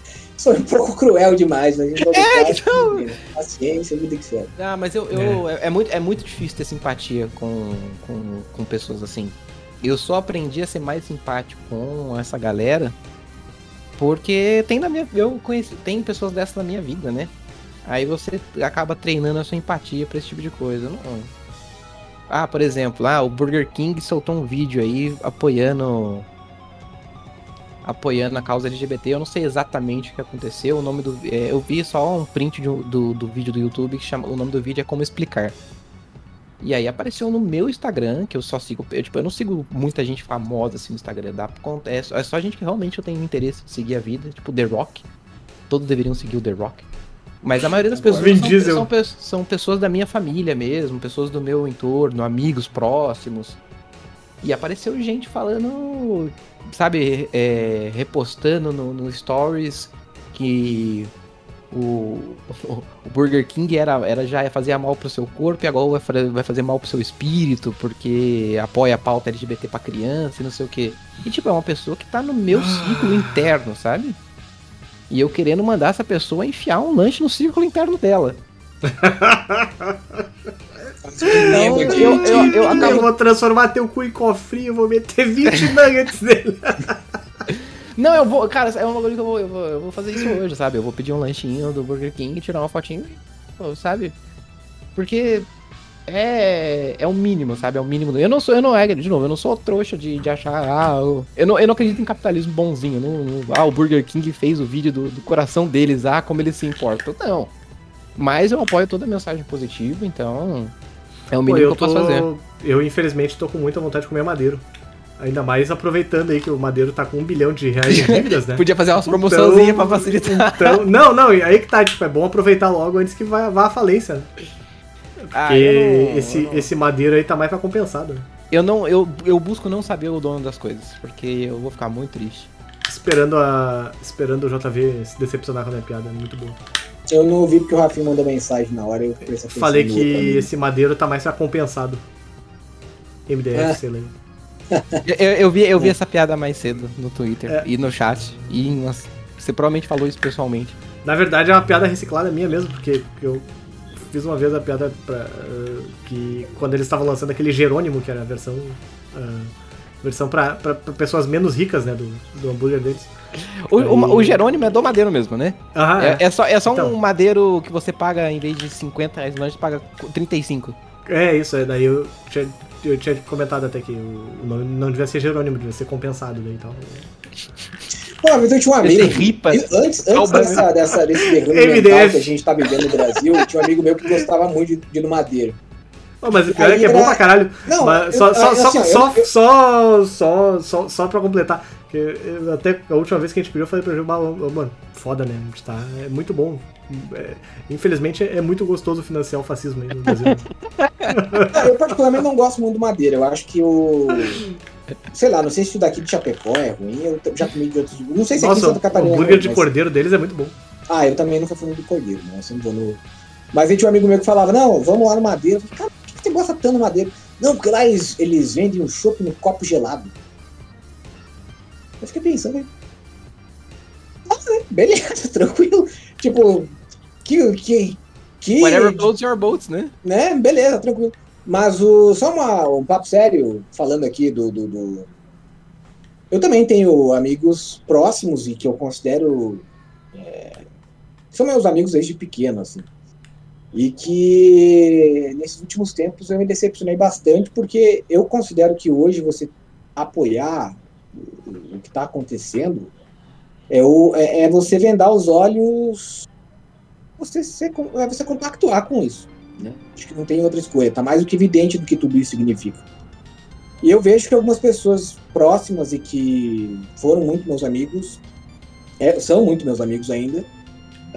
sou um pouco cruel demais, mas (laughs) É, caso, então. paciência, vida que serve. Ah, mas eu. eu é. é muito, é muito difícil ter simpatia com, com, com pessoas assim. Eu só aprendi a ser mais simpático com essa galera porque tem na minha. Eu conheci. Tem pessoas dessas na minha vida, né? Aí você acaba treinando a sua empatia pra esse tipo de coisa. Não. Ah, por exemplo, ah, o Burger King soltou um vídeo aí apoiando. Apoiando a causa LGBT. Eu não sei exatamente o que aconteceu. O nome do. é, eu vi só um print de do, do vídeo do YouTube que chama. O nome do vídeo é Como Explicar. E aí apareceu no meu Instagram, que eu só sigo. Eu, tipo, eu não sigo muita gente famosa assim no Instagram. Dá é, só, é só gente que realmente eu tenho interesse de seguir a vida. Tipo, The Rock. Todos deveriam seguir o The Rock. Mas a maioria das pessoas são, são, são pessoas da minha família mesmo, pessoas do meu entorno, amigos próximos. E apareceu gente falando, sabe, é, repostando no, no Stories que o, o Burger King era, era já fazia mal pro seu corpo e agora vai, fa- vai fazer mal pro seu espírito porque apoia a pauta LGBT pra criança e não sei o que. E tipo, é uma pessoa que tá no meu ciclo interno, sabe? E eu querendo mandar essa pessoa enfiar um lanche no círculo interno dela. (laughs) Não, eu- eu, eu- eu Eu acabo- vou transformar teu cu em cofrinho, vou meter 20 nuggets nele. (laughs) Não, eu vou, cara, é uma bagulho que eu vou, eu vou, eu vou fazer isso hoje, sabe? Eu vou pedir um lanchinho do Burger King, tirar uma fotinho, sabe? Porque é, é o mínimo, sabe? É o mínimo. Eu não sou, eu não é, de novo, eu não sou trouxa de, de achar, ah, eu, eu, não, eu não acredito em capitalismo bonzinho. Não, não- ah, o Burger King fez o vídeo do, do coração deles, ah, como eles se importam. Não. Mas eu apoio toda a mensagem positiva, então é o Pô, mínimo eu, que eu posso tô- fazer. eu, infelizmente, tô com muita vontade de comer madeiro. Ainda mais aproveitando aí que o madeiro tá com um bilhão de reais em (laughs) dívidas, né? Podia fazer umas promoçãozinhas Então- pra facilitar. Então, não, não, aí que tá, tipo, é bom aproveitar logo antes que vá, vá à falência, né? Ah, Porque eu não- esse, esse madeiro aí tá mais pra compensado. Né? Eu não, eu, eu busco não saber o dono das coisas, porque eu vou ficar muito triste. Esperando, a, esperando o JV se decepcionar com a minha piada, é muito bom. Eu não ouvi porque o Rafinha mandou mensagem na hora. Eu Falei que esse madeiro tá mais pra compensado. MDF, É. sei lá. (laughs) Eu, eu- vi, eu vi essa piada mais cedo no Twitter É. e no chat. E nossa, você provavelmente falou isso pessoalmente. Na verdade é uma piada reciclada minha mesmo, porque eu fiz uma vez a piada pra, eh, que quando eles estavam lançando aquele Jerônimo, que era a versão. ah, versão pra, pra, pra pessoas menos ricas, né? Do, do hambúrguer deles. O, o, o Jerônimo é do madeiro mesmo, né? Ah, é, é só, é só Então. um madeiro que você paga, em vez de 50 reais lanche, paga 35. É isso, é, daí eu tinha, eu tinha comentado até que o o nome não devia ser Jerônimo, devia ser compensado daí então. Pô, mas eu tinha um amigo. Ripa. Eu- Antes, É antes dessa, dessa, desse derrame mental que a gente tá vivendo no Brasil, tinha um amigo meu que gostava muito de, de ir no Madeiro. Oh, mas o pior é que é bom pra caralho. Não, Mas eu- só, só, assim, só, só, eu- só, só, só, só pra completar. que eu- até a última vez que a gente pediu, eu falei pra ele, "Bah, ô, mano, foda, né? Tá, é muito bom. É, infelizmente é muito gostoso financiar o fascismo aí no Brasil. (laughs) Ah, eu particularmente não gosto muito do Madeira. Eu acho que o. Sei lá, não sei se o daqui de Chapecó é ruim. Eu já comi de outros. Não sei se aqui em Nossa, Santa o Catarina. é hambúrguer ruim, de mas- cordeiro deles é muito bom. Ah, eu também nunca fui no do Cordeiro, né? Eu sempre vou no. Mas aí tinha um amigo meu que falava: Não, vamos lá no Madeira. Eu falei, que você gosta tanto do Madeira? Não, porque lá eles, eles vendem um chopp no copo gelado. Eu fiquei pensando, ah, né? beleza, (laughs) tranquilo. Tipo, que. que, que Whatever floats your boats, né? né? Beleza, tranquilo. Mas o, só uma, um papo sério, falando aqui do, do, do- Eu também tenho amigos próximos e que eu considero. é, são meus amigos desde pequeno, assim. E que nesses últimos tempos eu me decepcionei bastante, porque eu considero que hoje você apoiar o, que está acontecendo é, o, é, é você vendar os olhos, você, ser, é você compactuar com isso né? Acho que não tem outra escolha. Tá mais do que evidente do que tudo isso significa. E eu vejo que algumas pessoas próximas e que foram muito meus amigos, é, são muito meus amigos ainda,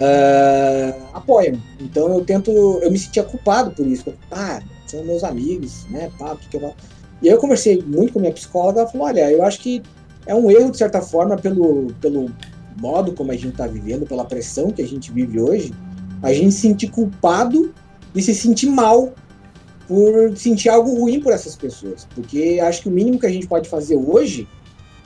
ah, apoiam. Então eu tento, eu me sentia culpado por isso. Ah, são meus amigos, né? Pá, que eu... vou-" E aí eu conversei muito com a minha psicóloga, ela falou, olha, eu acho que é um erro, de certa forma, pelo, pelo modo como a gente está vivendo, pela pressão que a gente vive hoje, a gente se sentir culpado e se sentir mal por sentir algo ruim por essas pessoas. Porque acho que o mínimo que a gente pode fazer hoje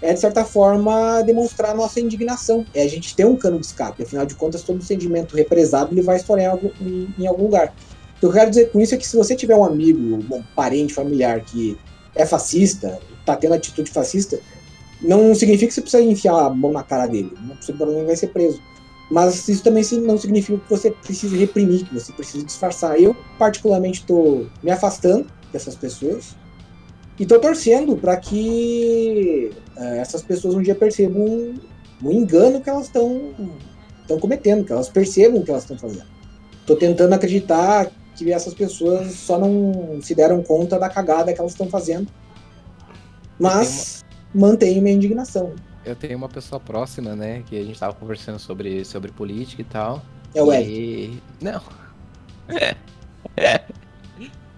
é, de certa forma, demonstrar nossa indignação. É a gente ter um cano de escape. Afinal de contas, todo sentimento represado ele vai estourar em algum, em, em algum lugar. O que eu quero dizer com isso é que se você tiver um amigo, um parente, familiar que é fascista, está tendo atitude fascista, não significa que você precisa enfiar a mão na cara dele. Você provavelmente vai ser preso. Mas isso também não significa que você precise reprimir, que você precisa disfarçar. Eu, particularmente, estou me afastando dessas pessoas e estou torcendo para que eh, essas pessoas um dia percebam o engano que elas estão cometendo, que elas percebam o que elas estão fazendo. Estou tentando acreditar que essas pessoas só não se deram conta da cagada que elas estão fazendo. Mas mantém minha indignação. Eu tenho uma pessoa próxima, né? Que a gente tava conversando sobre, sobre política e tal. É o e... Eric. Não. (laughs) É.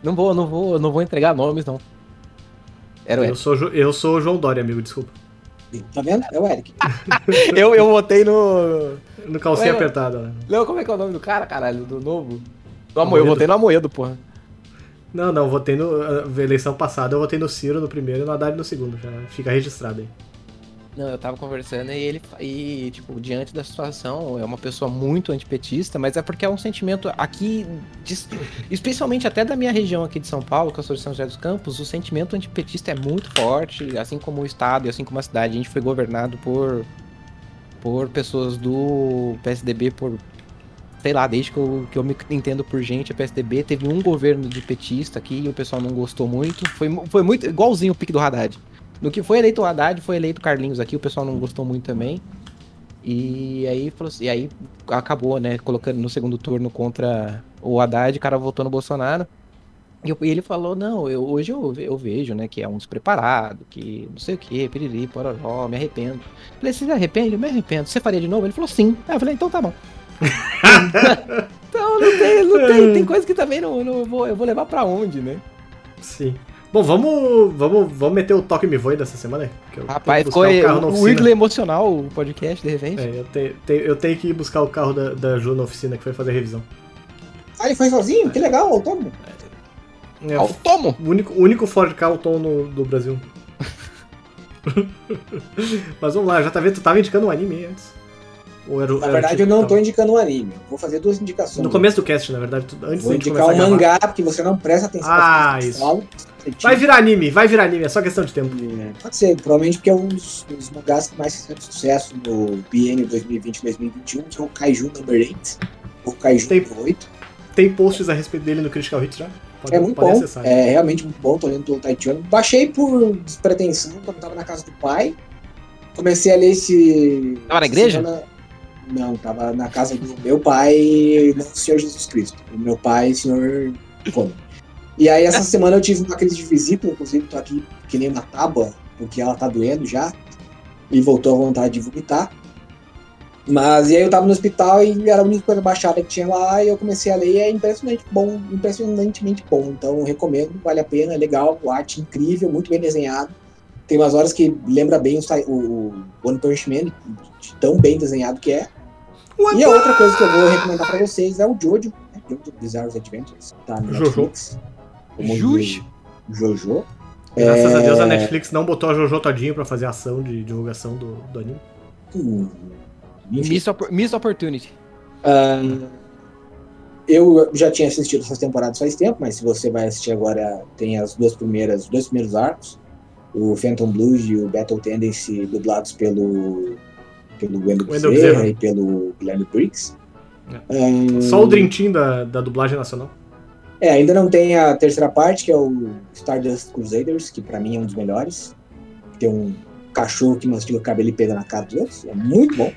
Não vou, não vou, não vou entregar nomes, não. Era o Eu Eric. sou, Jo- eu sou o João Dória, amigo, desculpa. Tá vendo? É o Eric. (laughs) eu, eu votei no. No calcinha apertada, né? Não, como é que é o nome do cara, caralho? Do novo? Do Amoedo. Eu votei no Amoedo, porra. Não, não, votei no. A eleição passada eu votei no Ciro no primeiro e no Haddad no segundo. Já fica registrado aí. Não, eu tava conversando e ele, e, tipo, diante da situação, é uma pessoa muito antipetista, mas é porque é um sentimento aqui, dis- especialmente até da minha região aqui de São Paulo, que eu sou de São José dos Campos, o sentimento antipetista é muito forte, assim como o estado e assim como a cidade. A gente foi governado por, por pessoas do PSDB por, sei lá, desde que eu, que eu me entendo por gente, a PSDB teve um governo de petista aqui e o pessoal não gostou muito. Foi, foi muito igualzinho o pique do Haddad. No que foi eleito o Haddad, foi eleito o Carlinhos aqui, o pessoal não gostou muito também. E aí, falou assim- e aí acabou, né, colocando no segundo turno contra o Haddad, o cara votou no Bolsonaro. E, ele falou, não, eu, hoje eu, eu vejo, né, que é um despreparado, que não sei o que, piriri, pororó, me arrependo. Falei, você se arrepende? Eu me arrependo. Você faria de novo? Ele falou, sim. Aí eu falei, então tá bom. (laughs) então não tem, não tem, tem coisa que também não, não vou, eu vou levar pra onde, né? Sim. Bom, vamos, vamos, vamos meter o toque me voe dessa semana? aí, que eu Rapaz, ficou buscar o. Wiggly emocional o podcast, de repente. É, eu, te- te- eu tenho que ir buscar o carro da, da Ju na oficina que foi fazer revisão. Ah, ele foi sozinho? Que legal, autônomo. É, Automo! o único, o único Ford Ka no, do Brasil. (laughs) Mas vamos lá, já tá vendo? Tu tava indicando um anime antes. Ou era, o- Na era verdade, tipo eu não tava- indicando um anime. Vou fazer duas indicações. No começo do cast, na verdade, tu- antes Vou indicar um mangá, porque você não presta atenção Ah, isso. falo. Vai virar anime, vai virar anime, é só questão de tempo. É, Pode ser, provavelmente porque é um dos, dos mangás que mais fizeram sucesso no biênio 2020-2021, que é o Kaiju Number 8, ou Kaiju Tem- Number 8. Tem posts a respeito dele no Critical Hits já? Pode, É muito pode bom, acessar. é realmente muito bom, tô lendo pelo Taitiano. Baixei por despretensão quando tava na casa do pai. Comecei a ler esse. Tava na igreja? semana- Não, tava na casa do meu pai, não o Senhor Jesus Cristo. O meu pai, Senhor Come. E aí essa semana eu tive uma crise de vesícula, inclusive tô aqui que nem uma tábua, porque ela tá doendo já. E voltou a vontade de vomitar. Mas e aí eu tava no hospital e era a única coisa baixada que tinha lá e eu comecei a ler e é impressionante bom, impressionantemente bom. Então eu recomendo, vale a pena, é legal, arte incrível, muito bem desenhado. Tem umas horas que lembra bem o, o, One Punch Man, de tão bem desenhado que é. E a outra coisa que eu vou recomendar pra vocês é o Jojo, né? Jojo Bizarre Adventures, tá no Jojo. Como Jujo. Jojo. Graças a É, Deus a Netflix não botou a Jojo todinho pra fazer ação de divulgação do, do anime. hum. Miss, Oppor- Miss Opportunity. Ah, eu já tinha assistido essas temporadas faz tempo, mas se você vai assistir agora, tem as duas primeiras, os dois primeiros arcos, o Phantom Blues e o Battle Tendency, dublados pelo pelo Wendell Bezerra e pelo Guilherme Briggs. É. Ah, Só o Dream Team da, da dublagem nacional. É, ainda não tem a terceira parte, que é o Stardust Crusaders, que pra mim é um dos melhores. Tem um cachorro que mastiga o cabelo e pega na cara dos outros. É muito bom.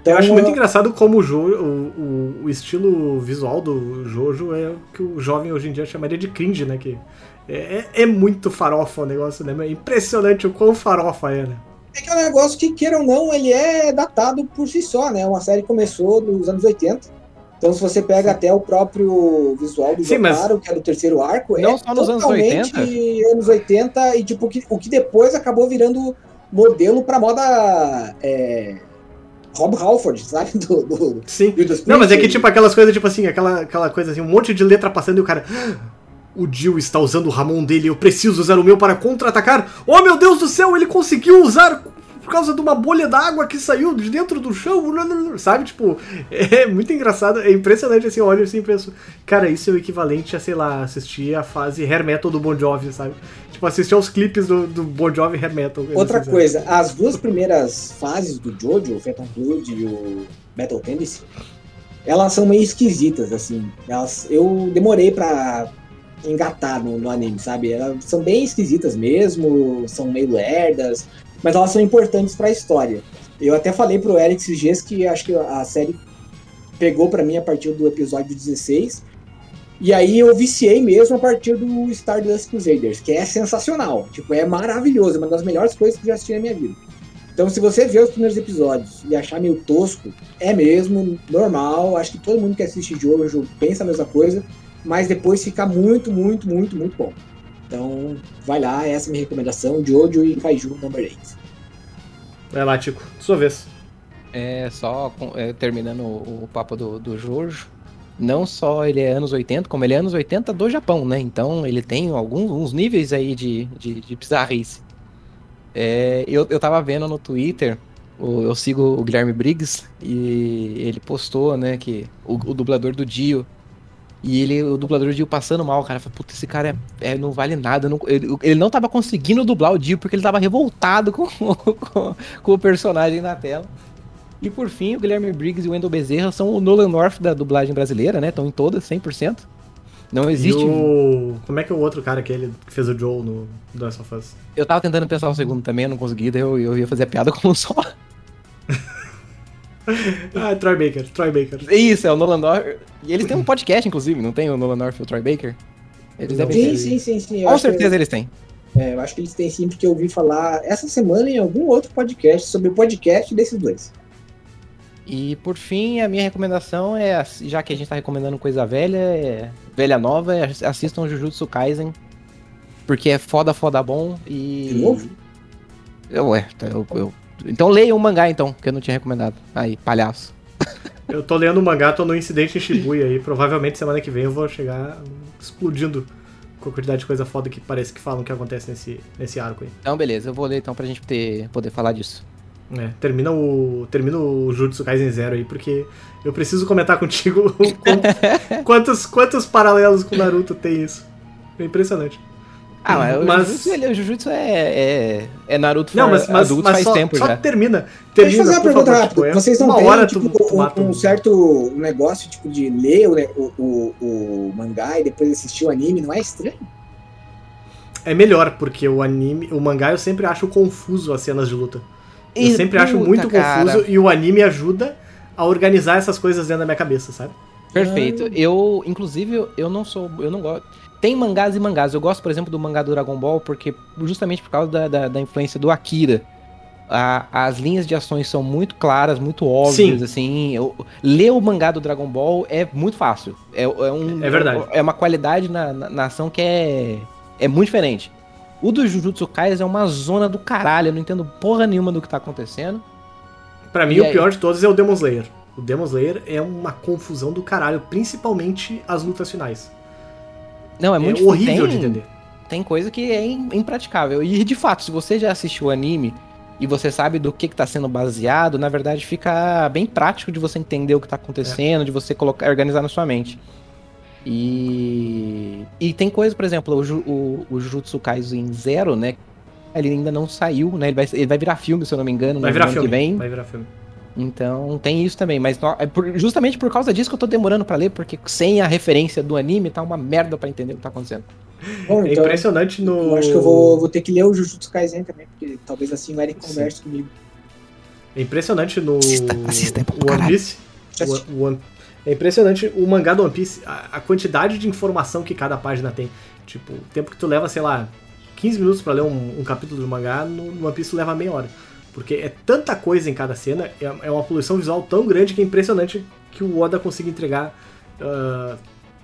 Então, Eu acho muito é- engraçado como o, jo, o, o, estilo visual do Jojo é o que o jovem hoje em dia chamaria de cringe, né? Que é, é- é muito farofa o negócio, né? É impressionante o quão farofa é, né? É que é um negócio que, queira ou não, ele é datado por si só, né? Uma série começou nos anos 80. Então, se você pega até o próprio visual do Sim, Jotaro, que é do terceiro arco, Não é só nos anos totalmente 80? anos 80 e tipo, o que, o que depois acabou virando modelo pra moda é, Rob Halford, sabe? (laughs) Do, do, Sim. Judas Não, mas é que tipo aquelas coisas, tipo assim, aquela, aquela coisa assim, um monte de letra passando e o cara. "Ah, O Jill está usando o Ramon dele, eu preciso usar o meu para contra-atacar. Oh meu Deus do céu, ele conseguiu usar por causa de uma bolha d'água que saiu de dentro do chão. Sabe, tipo, (laughs) é muito engraçado, é impressionante assim, eu olho assim e penso, cara, isso é o equivalente a, sei lá, assistir a fase hair metal do Bon Jovi, sabe? Tipo, assistir aos clipes do, do Bon Jovi hair metal. Outra Assim, coisa, as duas primeiras fases do Jojo, o Phantom Blood e o Battle Tendency, elas são meio esquisitas, assim. Elas, eu demorei pra engatar no, no anime, sabe? Elas são bem esquisitas mesmo, são meio lerdas, mas elas são importantes pra história. Eu até falei pro Eric esses dias que acho que a série pegou pra mim a partir do episódio 16, E aí eu viciei mesmo a partir do Stardust Crusaders, que é sensacional. Tipo, é maravilhoso, é uma das melhores coisas que eu já assisti na minha vida. Então, se você ver os primeiros episódios e achar meio tosco, é mesmo normal. Acho que todo mundo que assiste Jojo pensa a mesma coisa, mas depois fica muito, muito, muito, muito bom. Então, vai lá, essa é a minha recomendação: Jojo e Kaiju Number 8. Vai lá, Tico, sua vez. É, só com- é, terminando o, o papo do, do Jojo. Não só ele é anos 80, como ele é anos 80 do Japão, né? Então ele tem alguns uns níveis aí de, de, de bizarrice. É, eu, eu tava vendo no Twitter, o- eu sigo o Guilherme Briggs, e ele postou, né, que o, o dublador do Dio. E ele, o dublador do Dio passando mal, cara. Falei, puta, esse cara é, é- não vale nada. não- ele, ele não tava conseguindo dublar o Dio porque ele tava revoltado (laughs) com, com, com o personagem na tela. E por fim, o Guilherme Briggs e o Wendell Bezerra são o Nolan North da dublagem brasileira, né? Estão em todas, 100%. Não existe. E o... Como é que é o outro cara que fez o Joel no The Last of Us? Eu tava tentando pensar o segundo também, eu não consegui, daí eu, eu ia fazer a piada como só. (laughs) (laughs) Ah, Troy Baker, Troy Baker. Isso, é o Nolan North. E eles têm um podcast, inclusive, não tem o Nolan North e o Troy Baker? Eles devem Sim, ter. sim, sim, sim. Com acho que- certeza eles têm. É, eu acho que eles têm sim, porque eu ouvi falar essa semana em algum outro podcast sobre o podcast desses dois. E por fim, a minha recomendação é, já que a gente tá recomendando coisa velha, é, velha nova, é assistam Jujutsu Kaisen. Porque é foda, foda bom e. De novo? Eu, é, tá, eu, eu- Então leia o mangá então, que eu não tinha recomendado. Aí, palhaço. (laughs) Eu tô lendo o mangá, tô no incidente em Shibuya aí. Provavelmente semana que vem eu vou chegar explodindo com a quantidade de coisa foda que parece que falam que acontece nesse, nesse arco aí. Então, beleza, eu vou ler então pra gente ter, poder falar disso. É, termina o, termina o Jujutsu Kaisen Zero aí, porque eu preciso comentar contigo o quanto- (laughs) quantos, quantos paralelos com Naruto tem isso. É impressionante. Ah, mas, o Jujutsu, ele- o Jujutsu é, é, é Naruto Não, mas, mas, adulto mas faz só, tempo só já. termina. Deixa Termina, eu fazer uma pergunta favor, rápida. tipo, é Vocês não uma têm hora tipo, tu, um, um certo negócio tipo, de ler o, o, o, o mangá e depois assistir o anime? Não é estranho? É melhor, porque o anime, o mangá eu sempre acho confuso as cenas de luta. Eu E, sempre acho puta, muito cara. confuso e o anime ajuda a organizar essas coisas dentro da minha cabeça, sabe? Perfeito. Ah. Eu, inclusive, eu- não sou. Eu não gosto. Tem mangás e mangás. Eu gosto, por exemplo, do mangá do Dragon Ball, porque justamente por causa da, da, da influência do Akira. A- as linhas de ações são muito claras, muito óbvias, Sim. assim. Eu, ler o mangá do Dragon Ball é muito fácil. É, é um, É verdade. É uma qualidade na, na, na ação que é, é muito diferente. O do Jujutsu Kaisen é uma zona do caralho. Eu não entendo porra nenhuma do que tá acontecendo. Pra mim, E o aí? pior de todos é o Demon Slayer. O Demon Slayer é uma confusão do caralho, principalmente as lutas finais. Não, é É, muito horrível tem- de entender. tem coisa que é im- impraticável. E de fato, se você já assistiu o anime e você sabe do que, que tá sendo baseado, na verdade fica bem prático de você entender o que tá acontecendo, de você colocar, organizar na sua mente. E. E tem coisa, por exemplo, o, o, o Jujutsu Kaisen Zero, né? Ele ainda não saiu, né? Ele vai, ele vai virar filme, se eu não me engano, Vai no virar ano filme. que vem. Vai virar filme. Então tem isso também, mas no- é por- justamente por causa disso que eu tô demorando pra ler, porque sem a referência do anime tá uma merda pra entender o que tá acontecendo. Bom, É então impressionante no. eu acho que eu vou, vou ter que ler o Jujutsu Kaisen também, porque talvez assim o Eric Sim. converse comigo. É impressionante no. Assista, assista, é One caralho. Piece. Já o- assisti. o One- é impressionante o mangá do One Piece, a, a quantidade de informação que cada página tem. Tipo, o tempo que tu leva, sei lá, 15 minutos pra ler um, um capítulo do mangá, no, no One Piece tu leva meia hora. Porque é tanta coisa em cada cena, é, é uma poluição visual tão grande que é impressionante que o Oda consiga entregar ah,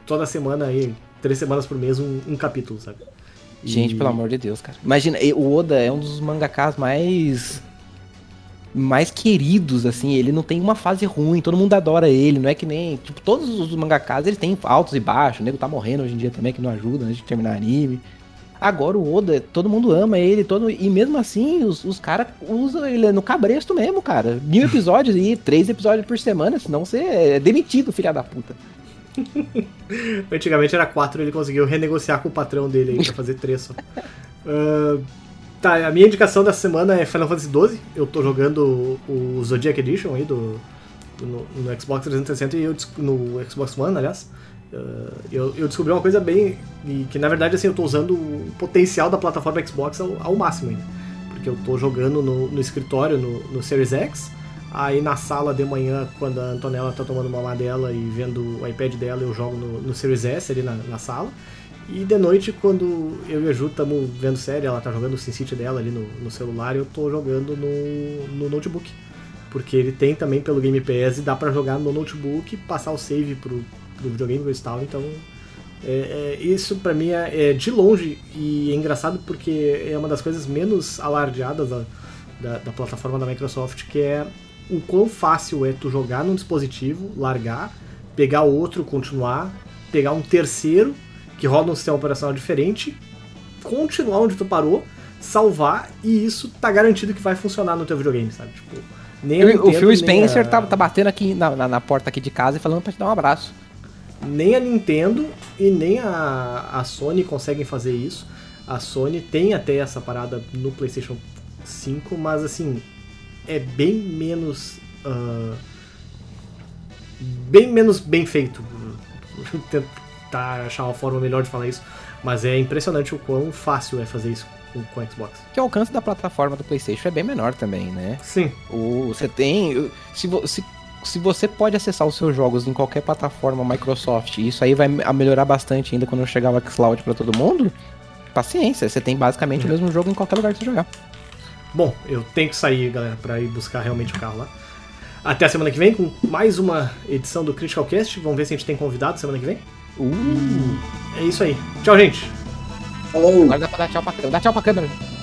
toda semana aí, três semanas por mês, um, um capítulo, sabe? Gente, E- pelo amor de Deus, cara. Imagina, o Oda é um dos mangakas mais mais queridos, assim, ele não tem uma fase ruim, todo mundo adora ele, não é que nem, tipo, todos os mangakas, eles têm altos e baixos, o nego tá morrendo hoje em dia também, que não ajuda, né, de terminar anime. Agora o Oda, todo mundo ama ele, todo, e mesmo assim, os, os caras usam ele no cabresto mesmo, cara. Mil (laughs) episódios e três episódios por semana, senão você é demitido, filha da puta. (laughs) Antigamente era quatro, ele conseguiu renegociar com o patrão dele aí pra fazer três só. (laughs) Ah, tá, a minha indicação dessa semana é Final Fantasy XII. Eu tô jogando o, o Zodiac Edition aí do, do- no, no Xbox 360 e eu, no Xbox One, aliás. Ah, eu, eu descobri uma coisa bem. que na verdade assim, eu tô usando o potencial da plataforma Xbox ao, ao máximo ainda. Porque eu tô jogando no, no escritório, no, no Series X, Aí na sala de manhã, quando a Antonella tá tomando uma dela e vendo o iPad dela, eu jogo no, no Series S ali na, na, sala. E de noite, quando eu e a Ju estamos vendo série, ela tá jogando o SimCity dela ali no, celular, eu tô jogando no, no notebook. Porque ele tem também pelo Game Pass e dá para jogar no notebook, passar o save pro, pro videogame e tal, então é, é, isso para mim é, é, de longe e é engraçado porque é uma das coisas menos alardeadas da, da, da, plataforma da Microsoft, que é o quão fácil é tu jogar num dispositivo, largar, pegar outro, continuar, pegar um terceiro que roda um sistema operacional diferente, continuar onde tu parou, salvar e isso tá garantido que vai funcionar no teu videogame, sabe? Tipo, nem o, o Phil Spencer a... tá, tá batendo aqui na, na, na porta aqui de casa e falando pra te dar um abraço nem a Nintendo e nem a, a Sony conseguem fazer isso. A Sony tem até essa parada no PlayStation 5, mas assim, é bem menos. Uh, bem menos bem feito. (laughs) Tentar achar uma forma melhor de falar isso. Mas é impressionante o quão fácil é fazer isso com, com o Xbox. Que o alcance da plataforma do PlayStation é bem menor também, né? Sim. O, você tem. Se, se se você pode acessar os seus jogos em qualquer plataforma Microsoft, e isso aí vai melhorar bastante ainda quando chegar o xCloud para todo mundo, paciência, você tem basicamente o mesmo jogo em qualquer lugar que você jogar. Bom, eu tenho que sair, galera, para ir buscar realmente o carro lá. Até a semana que vem com mais uma edição do Critical Cast. Vamos ver se a gente tem convidado semana que vem. Uh. É isso aí. Tchau, gente. Falou. Agora dá pra dar tchau pra câmera. Dá tchau pra câmera.